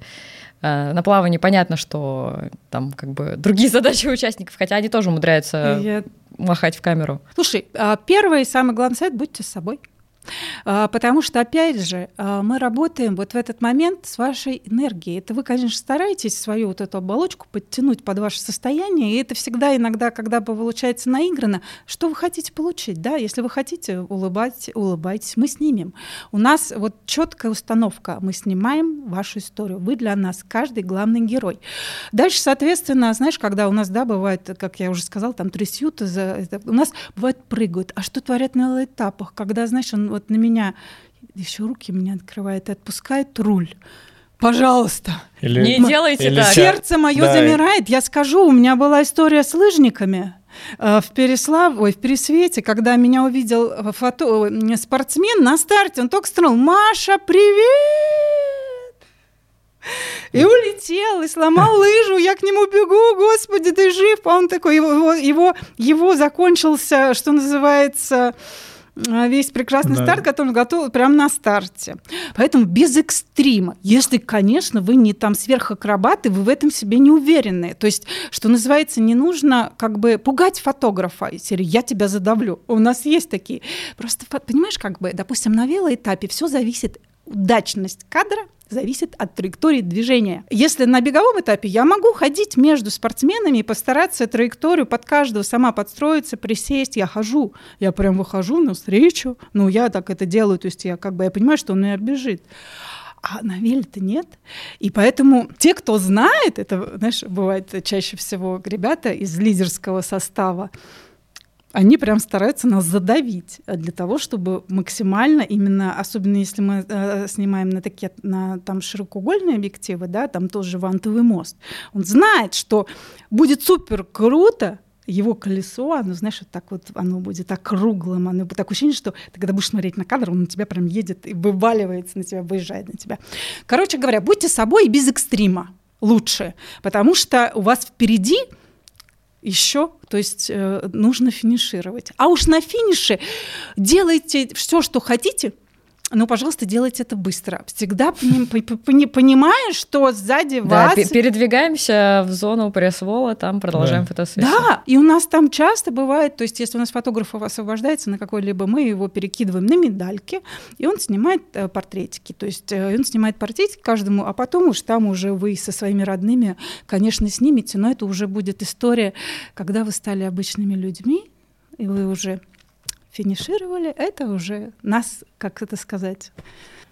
Э, на плавании понятно, что там как бы другие задачи участников, хотя они тоже умудряются Я- махать в камеру. Слушай, а, первый и самый главный совет – будьте с собой. А, Потому что, опять же, а, мы работаем вот в этот момент с вашей энергией. Это вы, конечно, стараетесь свою вот эту оболочку подтянуть под ваше состояние, и это всегда иногда, когда получается наиграно, что вы хотите получить, да? Если вы хотите улыбать, улыбайтесь, мы снимем. У нас вот четкая установка, мы снимаем вашу историю, вы для нас каждый главный герой. Дальше, соответственно, знаешь, когда у нас, да, бывает, как я уже сказала, там трясют, у нас бывает прыгают. А что творят на этапах, когда, знаешь, он вот на меня еще руки меня открывает и отпускает руль. Пожалуйста. Или- Не делайте или так. Сердце мое да, замирает. Я скажу, у меня была история с лыжниками э, в Переслав, ой, в Пересвете, когда меня увидел э, фото, э, спортсмен на старте, он только сказал, Маша, привет! И улетел, и сломал лыжу, я к нему бегу, господи, ты жив, а он такой, его, его, его, его закончился, что называется, э, весь прекрасный Да. старт, который он готов прямо на старте. Поэтому без экстрима. Если, конечно, вы не там сверхакробаты, вы в этом себе не уверены. То есть, что называется, не нужно как бы пугать фотографа серии «я тебя задавлю». У нас есть такие. Просто, понимаешь, как бы, допустим, на велоэтапе все зависит, удачность кадра зависит от траектории движения. Если на беговом этапе я могу ходить между спортсменами и постараться траекторию под каждого сама подстроиться, присесть, я хожу, я прям выхожу навстречу, ну я так это делаю, то есть я как бы я понимаю, что он меня бежит. А на веле-то нет. И поэтому те, кто знает, это, знаешь, бывает чаще всего ребята из лидерского состава, они прям стараются нас задавить для того, чтобы максимально именно, особенно если мы э, снимаем на такие на там широкоугольные объективы, да, там тоже вантовый мост, он знает, что будет супер круто, его колесо, оно, знаешь, вот так вот, оно будет округлым, оно будет такое ощущение, что ты когда будешь смотреть на кадр, он на тебя прям едет и вываливается на тебя, выезжает на тебя. Короче говоря, будьте собой без экстрима лучше, потому что у вас впереди еще, то есть э, нужно финишировать. А уж на финише делайте все, что хотите, но, пожалуйста, делайте это быстро. Всегда поним- по- пони- понимая, что сзади Да, вас... пе- передвигаемся в зону пресс-вола, там продолжаем Да. фотосессию. Да, и у нас там часто бывает, то есть если у нас фотограф освобождается на какой-либо, мы его перекидываем на медальки, и он снимает э, портретики. То есть э, он снимает портретик каждому, а потом уж там уже вы со своими родными, конечно, снимете, но это уже будет история, когда вы стали обычными людьми, и вы уже финишировали, это уже нас, как это сказать,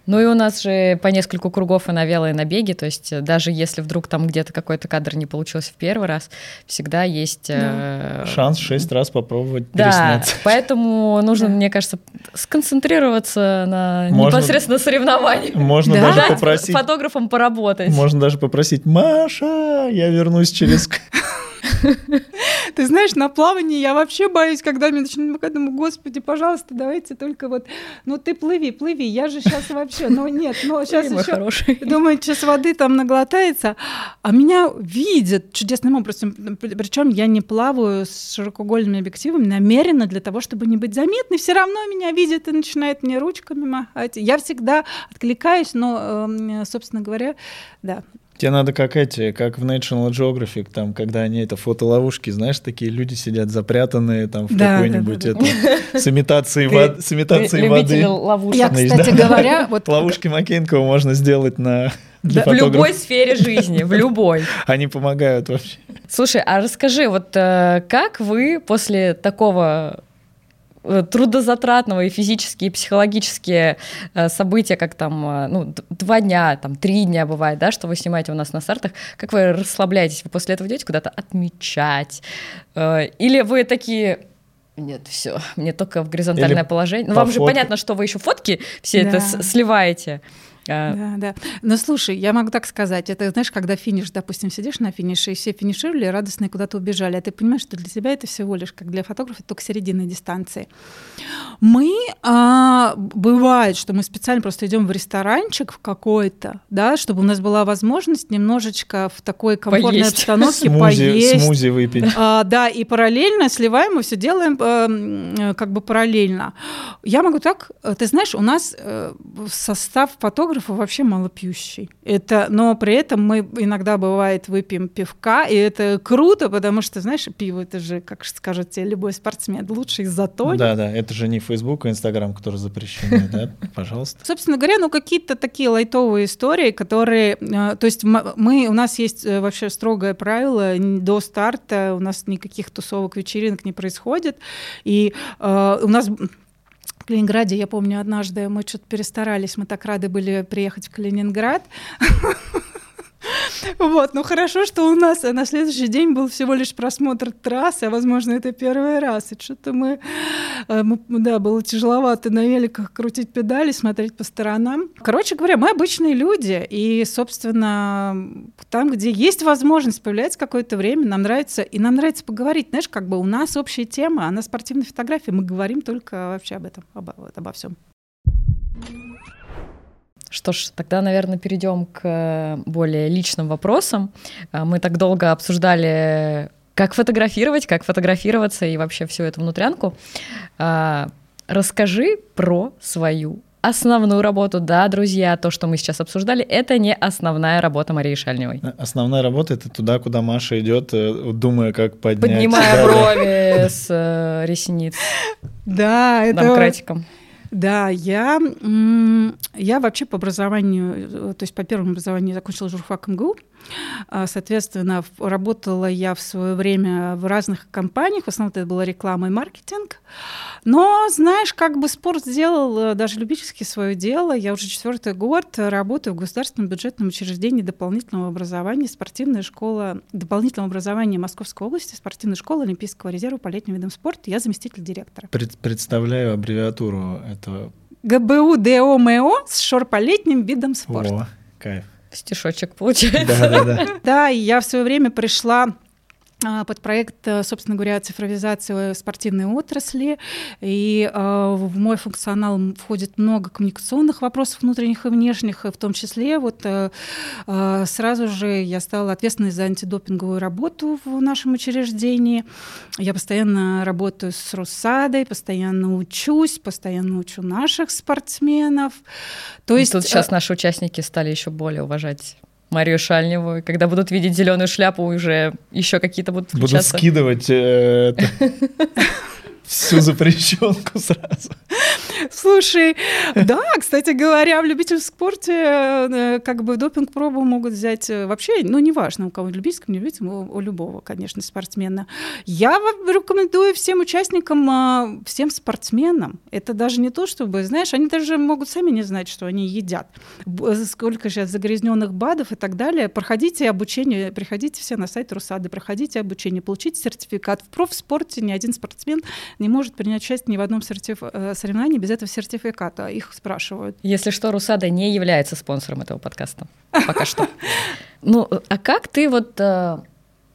Ну и у нас же по нескольку кругов и на вело, и на беге, то есть э, даже если вдруг там где-то какой-то кадр не получился в первый раз, всегда есть... э, Шанс шесть раз попробовать Да, пересняться. поэтому нужно, Да. мне кажется, сконцентрироваться на Можно- непосредственно соревновании. Можно Да. даже попросить, фотографам поработать. можно даже попросить, Маша, я вернусь через... Ты знаешь, на плавании я вообще боюсь, когда мне начинают макать, думаю, господи, пожалуйста, давайте только вот, ну ты плыви, плыви, я же сейчас вообще, ну нет, ну сейчас еще, думаю, сейчас воды там наглотается, а меня видят чудесным образом, причем я не плаваю с широкоугольными объективами намеренно для того, чтобы не быть заметной, все равно меня видят и начинают мне ручками махать. Я всегда откликаюсь, но, эм, собственно говоря, да, Тебе надо как эти, как в National Geographic, там, когда они это фотоловушки, знаешь, такие люди сидят запрятанные там в да, какой-нибудь да, да, это, с имитацией, вод, с имитацией воды. Ловушек. Я, кстати говоря, вот ловушки Макенкова можно сделать на да, в любой сфере жизни, в любой. Они помогают вообще. Слушай, а расскажи, вот э, как вы после такого трудозатратного и физические, и психологические э, события, как там, э, ну, два дня, там, три дня бывает, да, что вы снимаете у нас на стартах, как вы расслабляетесь? Вы после этого идете куда-то отмечать? Или вы такие, нет, все, мне только в горизонтальное Или положение. Ну, вам же понятно, что вы еще фотки все да. это сливаете. А, да, да. Но слушай, я могу так сказать, это, знаешь, когда финиш, допустим, сидишь на финише, и все финишировали, радостные куда-то убежали, а ты понимаешь, что для тебя это всего лишь, как для фотографа, только середина дистанции. Мы, а, бывает, что мы специально просто идем в ресторанчик в какой-то, да, чтобы у нас была возможность немножечко в такой комфортной поесть. обстановке смузи, поесть. Смузи выпить. А, да, и параллельно сливаем, мы все делаем а, как бы параллельно. Я могу так, ты знаешь, у нас э, состав фотографа фотографа вообще малопьющий. Это, но при этом мы иногда, бывает, выпьем пивка, и это круто, потому что, знаешь, пиво, это же, как скажет тебе любой спортсмен, лучший затонет. Да, да, это же не Facebook и Instagram, которые запрещены, да? Пожалуйста. Собственно говоря, ну какие-то такие лайтовые истории, которые, э, то есть мы, у нас есть э, вообще строгое правило, до старта у нас никаких тусовок, вечеринок не происходит, и э, у нас Калининграде, я помню, однажды мы что-то перестарались, мы так рады были приехать в Калининград. Вот, ну хорошо, что у нас на следующий день был всего лишь просмотр трассы, а возможно это первый раз, и что-то мы, э, мы, да, было тяжеловато на великах крутить педали, смотреть по сторонам. Короче говоря, мы обычные люди, и, собственно, там, где есть возможность, появляется какое-то время, нам нравится, и нам нравится поговорить, знаешь, как бы у нас общая тема, а на спортивной фотографии мы говорим только вообще об этом, обо, обо всем. Что ж, тогда, наверное, перейдем к э, более личным вопросам. Э, мы так долго обсуждали, как фотографировать, как фотографироваться и вообще всю эту внутрянку. Э, расскажи про свою основную работу. Да, друзья, то, что мы сейчас обсуждали, это не основная работа Марии Шальневой. Основная работа — это туда, куда Маша идет, думая, как поднять. Поднимая брови с ресниц. Да, это... Домкратиком. Да, я, я вообще по образованию, то есть по первому образованию закончила журфак МГУ, соответственно, работала я в свое время в разных компаниях, в основном это была реклама и маркетинг. Но, знаешь, как бы спорт сделал э, даже любительски свое дело. Я уже четвертый год работаю в государственном бюджетном учреждении дополнительного образования, спортивная школа дополнительного образования Московской области, спортивная школа Олимпийского резерва по летним видам спорта. Я заместитель директора. Пред, представляю аббревиатуру этого. ГБУ ДОМО с шор по летним видам спорта. О, кайф. Стишочек получается. Да, да, да. Да, и я в свое время пришла под проект, э, собственно говоря, цифровизации спортивной отрасли. И э, в мой функционал входит много коммуникационных вопросов внутренних и внешних, в том числе вот э, сразу же я стала ответственной за антидопинговую работу в нашем учреждении. Я постоянно работаю с Русадой, постоянно учусь, постоянно учу наших спортсменов. То есть тут сейчас наши участники стали еще более уважать Марию Шальневу, когда будут видеть зеленую шляпу, уже еще какие-то будут включаться. Будут скидывать э, всю запрещенку сразу. Слушай, да, кстати говоря, в любительском спорте э, как бы допинг-пробу могут взять э, вообще, ну, неважно, у кого любительском, не любительском, у любого, конечно, спортсмена. Я рекомендую всем участникам, а, всем спортсменам, это даже не то, чтобы, знаешь, они даже могут сами не знать, что они едят. Сколько сейчас загрязненных БАДов и так далее. Проходите обучение, приходите все на сайт Русады, проходите обучение, получите сертификат. В профспорте ни один спортсмен не может принять участие ни в одном сертиф... Соревновании без этого сертификата. Их спрашивают. Если что, Русада не является спонсором этого подкаста. Пока что. Ну, а как ты вот э,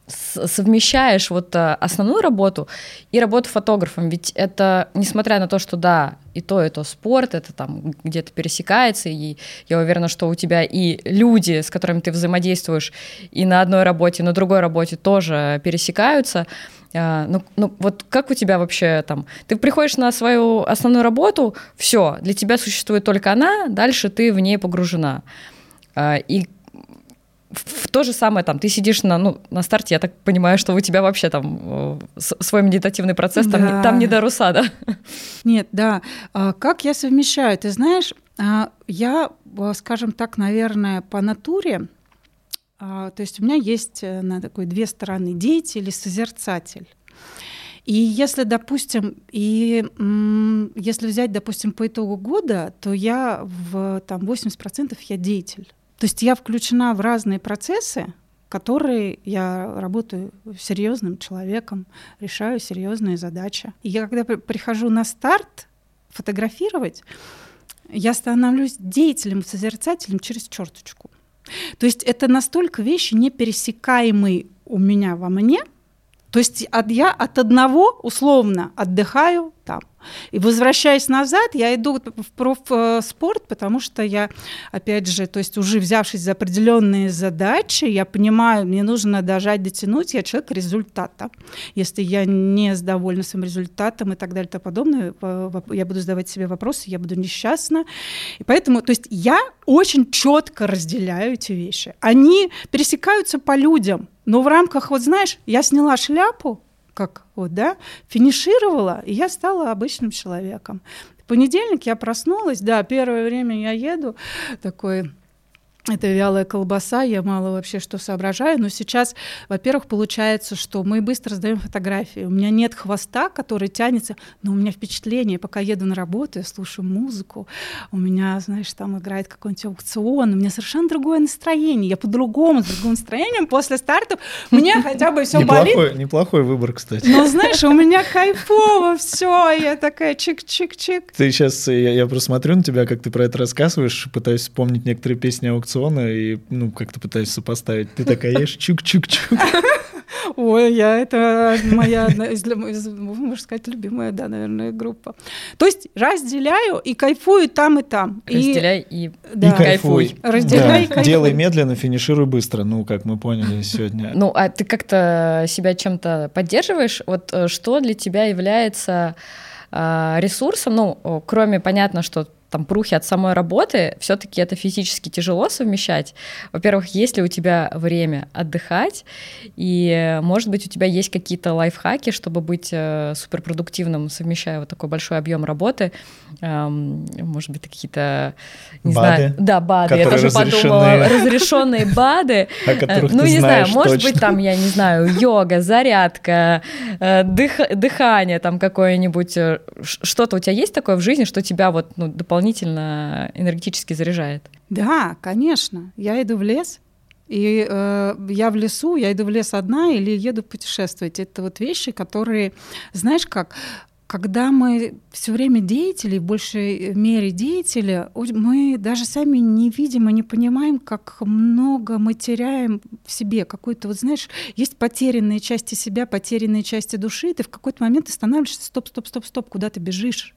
совмещаешь вот э, основную работу и работу фотографом? Ведь это, несмотря на то, что да, и то, и то спорт, это там где-то пересекается, и я уверена, что у тебя и люди, с которыми ты взаимодействуешь, и на одной работе, и на другой работе тоже пересекаются. А, ну, ну вот как у тебя вообще там? Ты приходишь на свою основную работу, все, для тебя существует только она, дальше ты в ней погружена. А, и в то же самое там, ты сидишь на, ну, на старте, я так понимаю, что у тебя вообще там э, свой медитативный процесс, там, да. не, там не до руса, да? Нет, да. А, как я совмещаю? Ты знаешь, я, а, скажем так, наверное, по натуре, то есть у меня есть э, на такой две стороны, деятель и созерцатель. И если, допустим, и если взять, допустим, по итогу года, то я в там, 80% я деятель. То есть я включена в разные процессы, которые я работаю серьезным человеком, решаю серьезные задачи. И я когда прихожу на старт фотографировать, я становлюсь деятелем, созерцателем через черточку. То есть это настолько вещи непересекаемые у меня во мне, то есть от, я от одного условно отдыхаю там. И возвращаясь назад, я иду в профспорт, потому что я, опять же, то есть уже взявшись за определенные задачи, я понимаю, мне нужно дожать, дотянуть, я человек результата. Если я не довольна своим результатом и так далее и тому подобное, я буду задавать себе вопросы, я буду несчастна. И поэтому, то есть я очень четко разделяю эти вещи. Они пересекаются по людям, но в рамках, вот знаешь, я сняла шляпу, как вот, да, финишировала, и я стала обычным человеком. В понедельник я проснулась, да, первое время я еду, такой это вялая колбаса, я мало вообще что соображаю, но сейчас, во-первых, получается, что мы быстро сдаем фотографии. У меня нет хвоста, который тянется, но у меня впечатление, пока еду на работу, я слушаю музыку, у меня, знаешь, там играет какой-нибудь аукцион, у меня совершенно другое настроение, я по-другому, с другим настроением после стартов, мне хотя бы все болит. Неплохой выбор, кстати. Но знаешь, у меня кайфово все, я такая чик-чик-чик. Ты сейчас, я, я просто смотрю на тебя, как ты про это рассказываешь, пытаюсь вспомнить некоторые песни аукциона, аукциона и, ну, как-то пытаюсь сопоставить. Ты такая ешь, чук-чук-чук. Ой, я это моя одна из, из, можно сказать, любимая, да, наверное, группа. То есть разделяю и кайфую там и там. Разделяй и, и, да. и кайфуй. Разделяй да. и кайфуй. Делай медленно, финишируй быстро, ну, как мы поняли сегодня. Ну, а ты как-то себя чем-то поддерживаешь? Вот э, что для тебя является а, ресурсом, ну, кроме, понятно, что там прухи от самой работы, все-таки это физически тяжело совмещать. Во-первых, есть ли у тебя время отдыхать, и, может быть, у тебя есть какие-то лайфхаки, чтобы быть э, суперпродуктивным, совмещая вот такой большой объем работы, эм, может быть, какие-то, не бады, знаю, да, БАДы, я тоже подумала, разрешенные БАДы, ну, не знаю, может быть, там, я не знаю, йога, зарядка, э, дыхание там какое-нибудь, э, что-то у тебя есть такое в жизни, что тебя вот, ну, дополнительно дополнительно энергетически заряжает. Да, конечно. Я иду в лес, и э, я в лесу, я иду в лес одна или еду путешествовать. Это вот вещи, которые, знаешь как, когда мы все время деятели, в большей мере деятели, мы даже сами не видим и не понимаем, как много мы теряем в себе. Какой-то, вот знаешь, есть потерянные части себя, потерянные части души, и ты в какой-то момент останавливаешься, стоп, стоп, стоп, стоп, куда ты бежишь?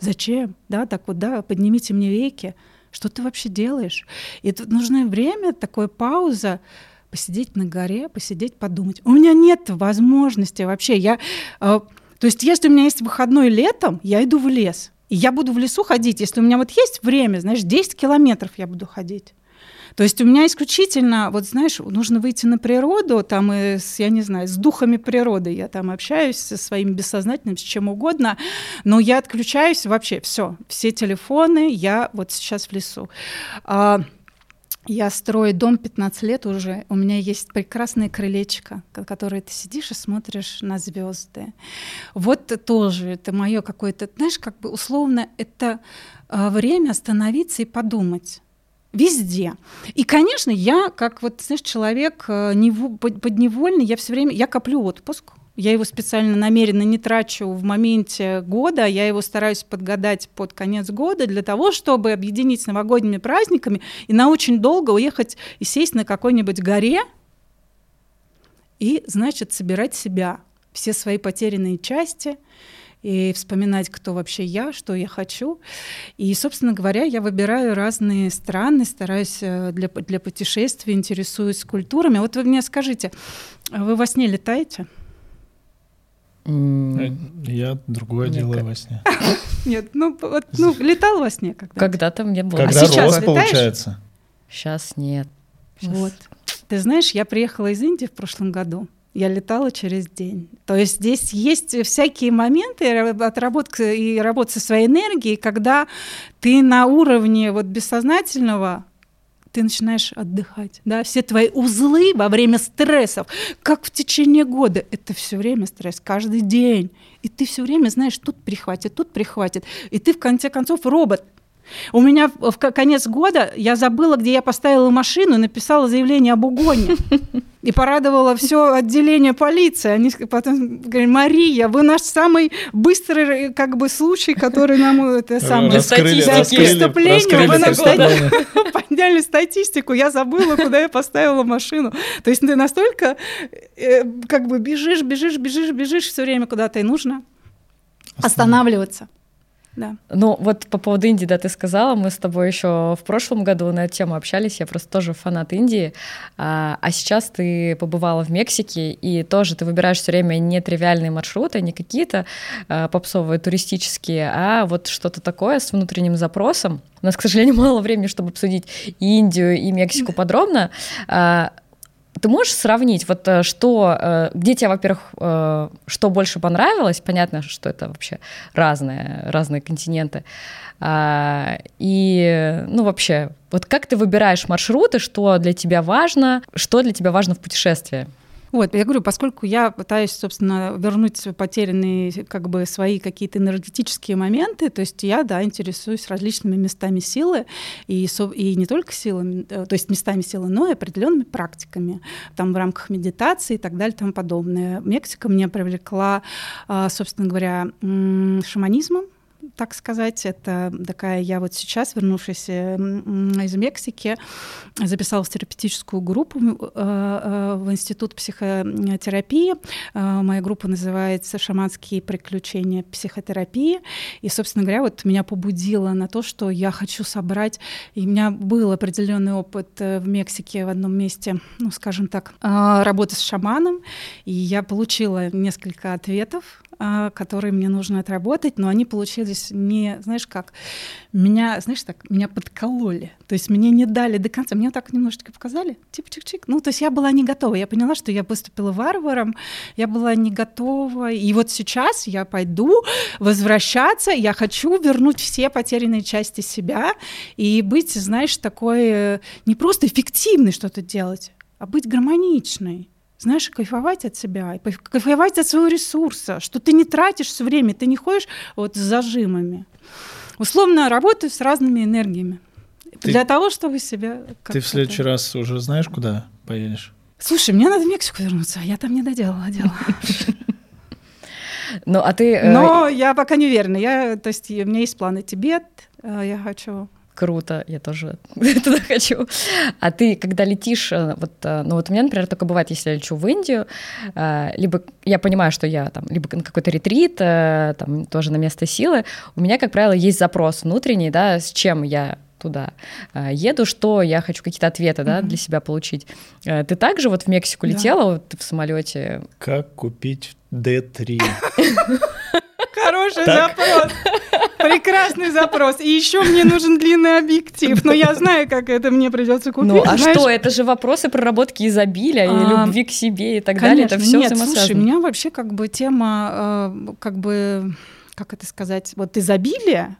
Зачем? Да, так вот, да, поднимите мне веки. Что ты вообще делаешь? И тут нужно время, такое пауза, посидеть на горе, посидеть, подумать. У меня нет возможности вообще. Я, э, то есть, если у меня есть выходной летом, я иду в лес. И я буду в лесу ходить. Если у меня вот есть время, знаешь, 10 километров я буду ходить. То есть у меня исключительно, вот знаешь, нужно выйти на природу, там и с, я не знаю, с духами природы я там общаюсь со своим бессознательным, с чем угодно, но я отключаюсь вообще, все, все телефоны, я вот сейчас в лесу. А, я строю дом 15 лет уже. У меня есть прекрасное крылечко, которое ты сидишь и смотришь на звезды. Вот тоже это мое какое-то, знаешь, как бы условно это а, время остановиться и подумать везде. И, конечно, я, как вот, знаешь, человек э, подневольный, я все время, я коплю отпуск, я его специально намеренно не трачу в моменте года, я его стараюсь подгадать под конец года для того, чтобы объединить с новогодними праздниками и на очень долго уехать и сесть на какой-нибудь горе и, значит, собирать себя, все свои потерянные части, и вспоминать, кто вообще я, что я хочу. И, собственно говоря, я выбираю разные страны, стараюсь э, для, для путешествий, интересуюсь культурами. Вот вы мне скажите, вы во сне летаете? Я другое Мне делаю во сне. Нет, ну вот, ну летал во сне когда? Когда-то мне было. Когда а сейчас рос, получается? Сейчас нет. Сейчас. Вот. Ты знаешь, я приехала из Индии в прошлом году. Я летала через день. То есть здесь есть всякие моменты отработки и работы со своей энергией, когда ты на уровне вот бессознательного ты начинаешь отдыхать, да, все твои узлы во время стрессов, как в течение года, это все время стресс, каждый день, и ты все время знаешь, тут прихватит, тут прихватит, и ты в конце концов робот, у меня в конец года я забыла, где я поставила машину, и написала заявление об угоне. И порадовала все отделение полиции. Они потом говорят, Мария, вы наш самый быстрый как бы случай, который нам это самое раскрыли, да, преступление. Раскрыли вы нам подняли статистику. Я забыла, куда я поставила машину. То есть ты настолько э, как бы бежишь, бежишь, бежишь, бежишь все время куда-то и нужно останавливаться. Да. Ну, вот по поводу Индии, да, ты сказала, мы с тобой еще в прошлом году на эту тему общались, я просто тоже фанат Индии, а, а сейчас ты побывала в Мексике, и тоже ты выбираешь все время не тривиальные маршруты, не какие-то а, попсовые туристические, а вот что-то такое с внутренним запросом. У нас, к сожалению, мало времени, чтобы обсудить и Индию, и Мексику подробно. А, ты можешь сравнить, вот э, что, э, где тебе, во-первых, э, что больше понравилось? Понятно, что это вообще разные, разные континенты. А, и, ну, вообще, вот как ты выбираешь маршруты, что для тебя важно, что для тебя важно в путешествии? Вот, я говорю, поскольку я пытаюсь, собственно, вернуть потерянные как бы свои какие-то энергетические моменты, то есть я, да, интересуюсь различными местами силы, и, и не только силами, э, то есть местами силы, но и определенными практиками, там в рамках медитации и так далее и тому подобное. Мексика меня привлекла, а, собственно говоря, шаманизмом, так сказать. Это такая, я вот сейчас, вернувшись из Мексики, записалась в терапевтическую группу э, э, в Институт психотерапии. Э, моя группа называется «Шаманские приключения психотерапии». И, собственно говоря, вот меня побудило на то, что я хочу собрать, и у меня был определенный опыт в Мексике в одном месте, ну, скажем так, работы с шаманом, и я получила несколько ответов которые мне нужно отработать, но они получились не, знаешь как, меня, знаешь так, меня подкололи, то есть мне не дали до конца, мне так немножечко показали, типа чик-чик, ну то есть я была не готова, я поняла, что я выступила варваром, я была не готова, и вот сейчас я пойду возвращаться, я хочу вернуть все потерянные части себя и быть, знаешь, такой э, не просто эффективной что-то делать, а быть гармоничной знаешь, кайфовать от себя, кайфовать от своего ресурса, что ты не тратишь все время, ты не ходишь вот с зажимами. Условно работаю с разными энергиями. Ты, для того, чтобы себя... Ты в следующий раз уже знаешь, куда поедешь? Слушай, мне надо в Мексику вернуться, я там не доделала дело. Ну, а ты... Э, Но я пока не уверена. Я, то есть у меня есть планы Тибет, э, я хочу круто, я тоже туда хочу. А ты, когда летишь, э, вот, э, ну вот у меня, например, только бывает, если я лечу в Индию, э, либо я понимаю, что я там либо на какой-то ретрит, там тоже на место силы, у меня, как правило, есть запрос внутренний, да, с чем я туда еду, что я хочу какие-то ответы, да, для себя получить. Ты также вот в Мексику летела да. вот в самолете? Как купить D3? Хороший запрос. Прекрасный запрос. И еще мне нужен длинный объектив. Но я знаю, как это мне придется купить. Ну, а знаешь? что? Это же вопросы проработки изобилия а, и любви к себе и так конечно, далее. Это все нет, слушай, у меня вообще как бы тема, э, как бы, как это сказать, вот изобилие,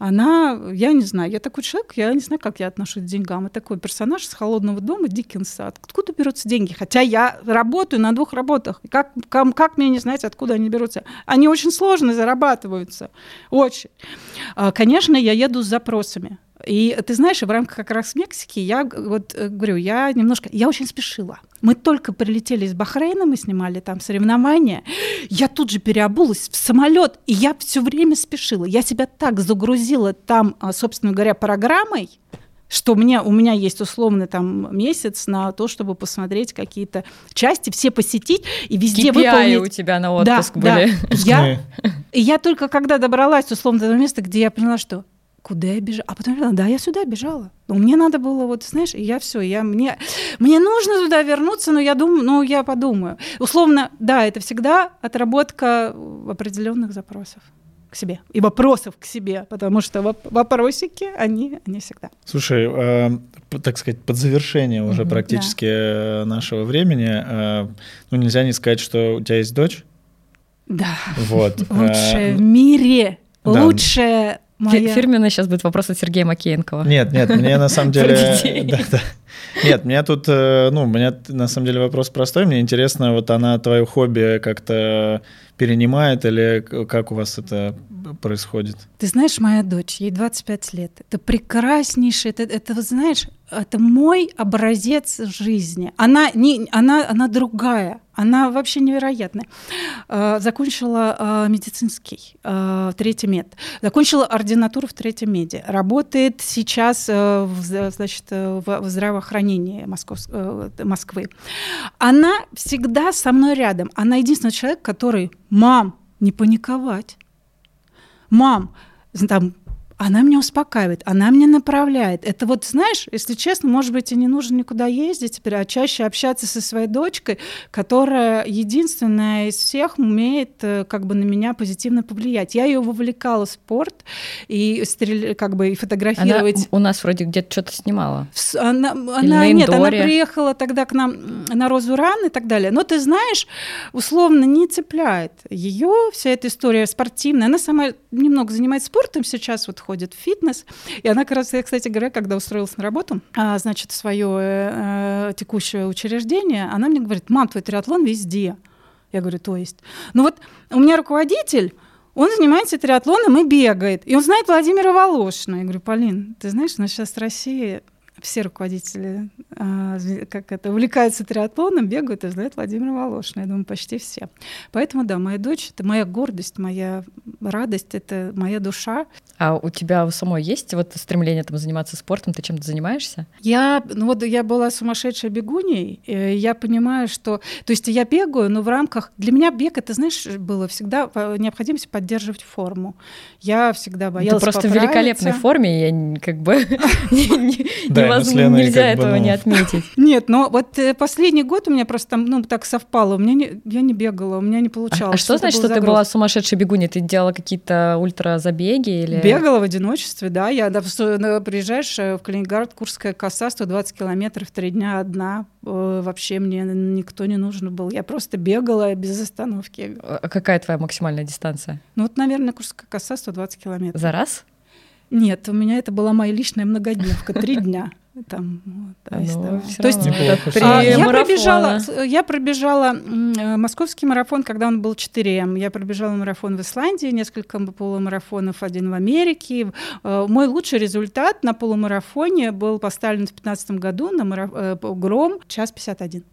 она, я не знаю, я такой человек, я не знаю, как я отношусь к деньгам. Я такой персонаж с холодного дома Диккенса. Откуда берутся деньги? Хотя я работаю на двух работах. Как, как, как мне не знать, откуда они берутся? Они очень сложно зарабатываются. Очень. А, конечно, я еду с запросами. И ты знаешь, в рамках как раз Мексики я вот э, говорю, я немножко, я очень спешила. Мы только прилетели из Бахрейна, мы снимали там соревнования. Я тут же переобулась в самолет, и я все время спешила. Я себя так загрузила там, а, собственно говоря, программой, что мне, у меня есть условно там месяц на то, чтобы посмотреть какие-то части, все посетить и везде KPI выполнить. у тебя на отпуск да, были. Да. Я, я только когда добралась условно до того места, где я поняла, что куда я бежала? А потом я поняла, да, я сюда бежала. Но мне надо было, вот, знаешь, я все, я, мне, мне нужно туда вернуться, но я думаю, ну, я подумаю. Условно, да, это всегда отработка определенных запросов к себе и вопросов к себе, потому что вопросики, они, они всегда. Слушай, э, так сказать, под завершение уже угу, практически да. нашего времени. Ну, нельзя не сказать, что у тебя есть дочь. Да. Вот. Лучшая в мире. Лучшая Моя... Фирменный сейчас будет вопрос от Сергея Макеенкова. Нет, нет, мне на самом деле... да, да. Нет, меня тут, э, ну, у меня на самом деле вопрос простой. Мне интересно, вот она твое хобби как-то перенимает или как у вас это происходит? Ты знаешь, моя дочь, ей 25 лет. Это прекраснейшее, это, это вы знаешь, это мой образец жизни. Она, не, она, она другая, она вообще невероятная. А, закончила а, медицинский, а, третий мед. Закончила ординатуру в третьем меде. Работает сейчас в, значит, в здравоохранении Москов, Москвы. Она всегда со мной рядом. Она единственный человек, который, мам, не паниковать. Мам, там она меня успокаивает, она меня направляет. Это вот, знаешь, если честно, может быть, и не нужно никуда ездить теперь, а чаще общаться со своей дочкой, которая единственная из всех умеет э, как бы на меня позитивно повлиять. Я ее вовлекала в спорт и стрель, как бы и фотографировать. Она у нас вроде где-то что-то снимала. Она, она нет, она приехала тогда к нам на Розу Ран и так далее. Но ты знаешь, условно не цепляет ее вся эта история спортивная. Она сама немного занимается спортом сейчас, вот ходит в фитнес. И она как раз, я, кстати говоря, когда устроилась на работу, а, значит, свое э, текущее учреждение, она мне говорит, мам, твой триатлон везде. Я говорю, то есть. Ну вот у меня руководитель, он занимается триатлоном и бегает. И он знает Владимира Волошина. Я говорю, Полин, ты знаешь, у нас сейчас в России все руководители а, как это, увлекаются триатлоном, бегают и знают Владимира Волошина. Я думаю, почти все. Поэтому, да, моя дочь — это моя гордость, моя радость, это моя душа. А у тебя у самой есть вот стремление там заниматься спортом? Ты чем-то занимаешься? Я, ну вот я была сумасшедшей бегуней, и я понимаю, что... То есть я бегаю, но в рамках... Для меня бег, это, знаешь, было всегда необходимость поддерживать форму. Я всегда боялась Ты просто в великолепной форме, я как бы невозможно, нельзя этого не отметить. Нет, но вот э, последний год у меня просто ну, так совпало. У меня не, я не бегала, у меня не получалось. А, что значит, что ты была сумасшедшей бегуней? Ты делала какие-то ультразабеги или... Бегала в одиночестве, да. Я да, приезжаешь э, в Калининград, Курская коса, 120 километров, три дня одна. Э, вообще мне никто не нужен был. Я просто бегала без остановки. А какая твоя максимальная дистанция? Ну вот, наверное, Курская коса 120 километров. За раз? Нет, у меня это была моя личная многодневка, три дня. Там, вот, то есть, ну, то есть а, я пробежала, я пробежала московский марафон, когда он был 4М. Я пробежала марафон в Исландии, несколько полумарафонов, один в Америке. Э, мой лучший результат на полумарафоне был поставлен в 2015 году на мараф... Э, гром час 51.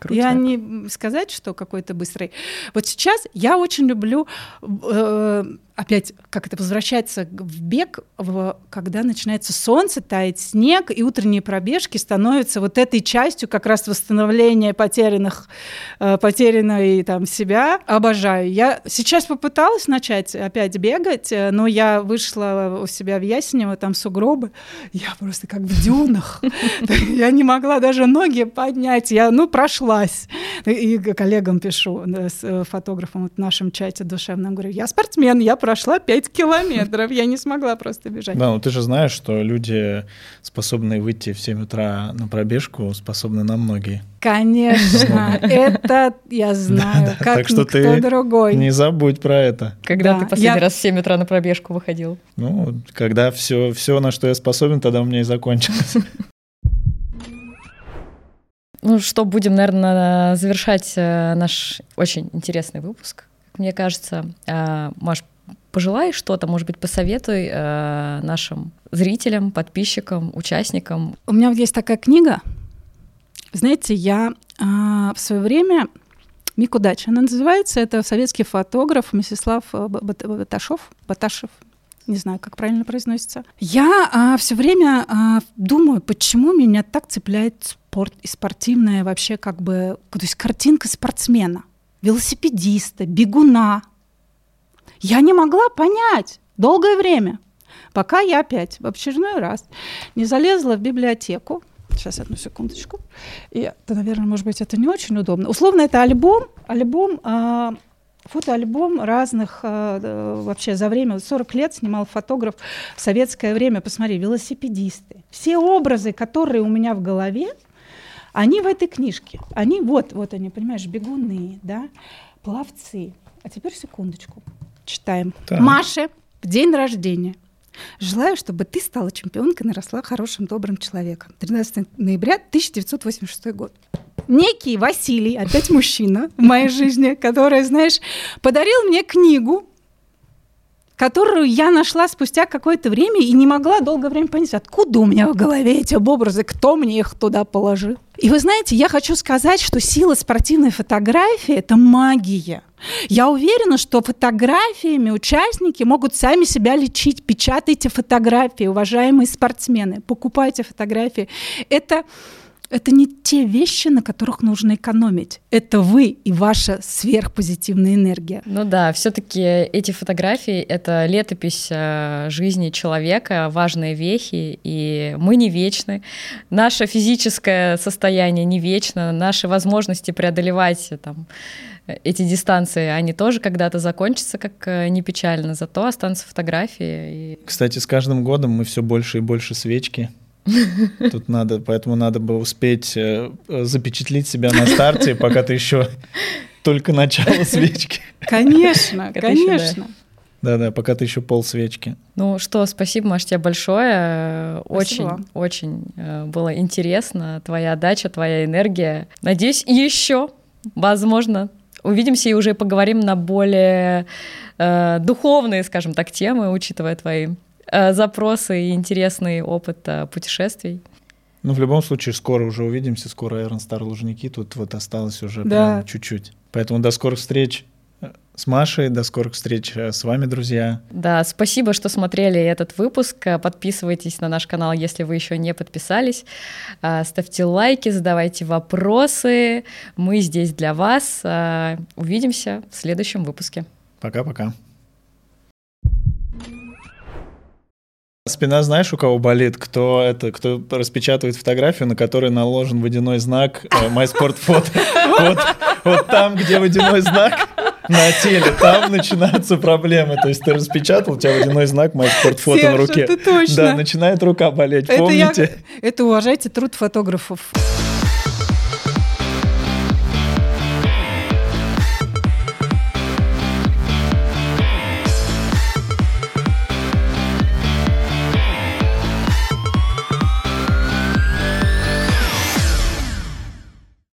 Крутяк. Я не сказать, что какой-то быстрый. Вот сейчас я очень люблю э, опять как это возвращается в бег, в, когда начинается солнце, тает снег, и утренние пробежки становятся вот этой частью как раз восстановления потерянных, э, потерянной там себя. Обожаю. Я сейчас попыталась начать опять бегать, э, но я вышла у себя в Ясенево, там сугробы, я просто как в дюнах. Я не могла даже ноги поднять, я, ну, прошлась. И коллегам пишу, с э, фотографом в нашем чате душевном, говорю, я спортсмен, я прошла 5 километров. Я не смогла просто бежать. Да, ну ты же знаешь, что люди, способные выйти в 7 утра на пробежку, способны на многие. Конечно, это я знаю, как так что ты другой. Не забудь про это. Когда ты последний раз в 7 утра на пробежку выходил? Ну, когда все, все, на что я способен, тогда у меня и закончилось. Ну что, будем, наверное, завершать э, наш очень интересный выпуск. Мне кажется, э, Маш, пожелай что-то, может быть, посоветуй э, нашим зрителям, подписчикам, участникам. У меня вот есть такая книга. Знаете, я э, в свое время Мик удачи. Она называется. Это советский фотограф Мисислав э, Баташов. Баташев. Не знаю, как правильно произносится. Я а, все время а, думаю, почему меня так цепляет спорт и спортивная вообще как бы, то есть картинка спортсмена, велосипедиста, бегуна, я не могла понять долгое время, пока я опять в очередной раз не залезла в библиотеку. Сейчас, одну секундочку. И это, наверное, может быть, это не очень удобно. Условно, это альбом, альбом а, фотоальбом разных, э, вообще за время, 40 лет снимал фотограф в советское время, посмотри, велосипедисты. Все образы, которые у меня в голове, они в этой книжке. Они вот, вот они, понимаешь, бегуны, да, пловцы. А теперь секундочку. Читаем. Так. Маше в день рождения. Желаю, чтобы ты стала чемпионкой, наросла хорошим, добрым человеком. 13 ноября 1986 год. Некий Василий, опять мужчина в моей жизни, который, знаешь, подарил мне книгу, которую я нашла спустя какое-то время и не могла долгое время понять, откуда у меня в голове эти образы, кто мне их туда положил. И вы знаете, я хочу сказать, что сила спортивной фотографии – это магия. Я уверена, что фотографиями участники могут сами себя лечить. Печатайте фотографии, уважаемые спортсмены, покупайте фотографии. Это это не те вещи, на которых нужно экономить. Это вы и ваша сверхпозитивная энергия. Ну да, все-таки эти фотографии — это летопись э, жизни человека, важные вехи, и мы не вечны. Наше физическое состояние не вечно, наши возможности преодолевать там, эти дистанции, они тоже когда-то закончатся, как э, не печально, зато останутся фотографии. И... Кстати, с каждым годом мы все больше и больше свечки Тут надо, поэтому надо бы успеть э, запечатлить себя на старте, пока ты еще только начало свечки. Конечно, конечно. Да-да, пока ты еще пол свечки. Ну что, спасибо, Маш, тебе большое. Очень, очень э, было интересно. Твоя отдача, твоя энергия. Надеюсь, еще, возможно, увидимся и уже поговорим на более э, духовные, скажем так, темы, учитывая твои Э, запросы и интересный опыт э, путешествий. Ну, в любом случае, скоро уже увидимся, скоро Iron Star Лужники, тут вот осталось уже да. прям чуть-чуть. Поэтому до скорых встреч э, с Машей, до скорых встреч с вами, друзья. Да, спасибо, что смотрели этот выпуск. Подписывайтесь на наш канал, если вы еще не подписались. Ставьте лайки, задавайте вопросы. Мы здесь для вас. Увидимся в следующем выпуске. Пока-пока. Спина знаешь, у кого болит? Кто это, кто распечатывает фотографию, на которой наложен водяной знак э, MySportPhoto. Вот, вот там, где водяной знак на теле, там начинаются проблемы. То есть ты распечатал, у тебя водяной знак MySportPhoto на руке. это точно. Да, начинает рука болеть, помните? Это, я, это уважайте труд фотографов.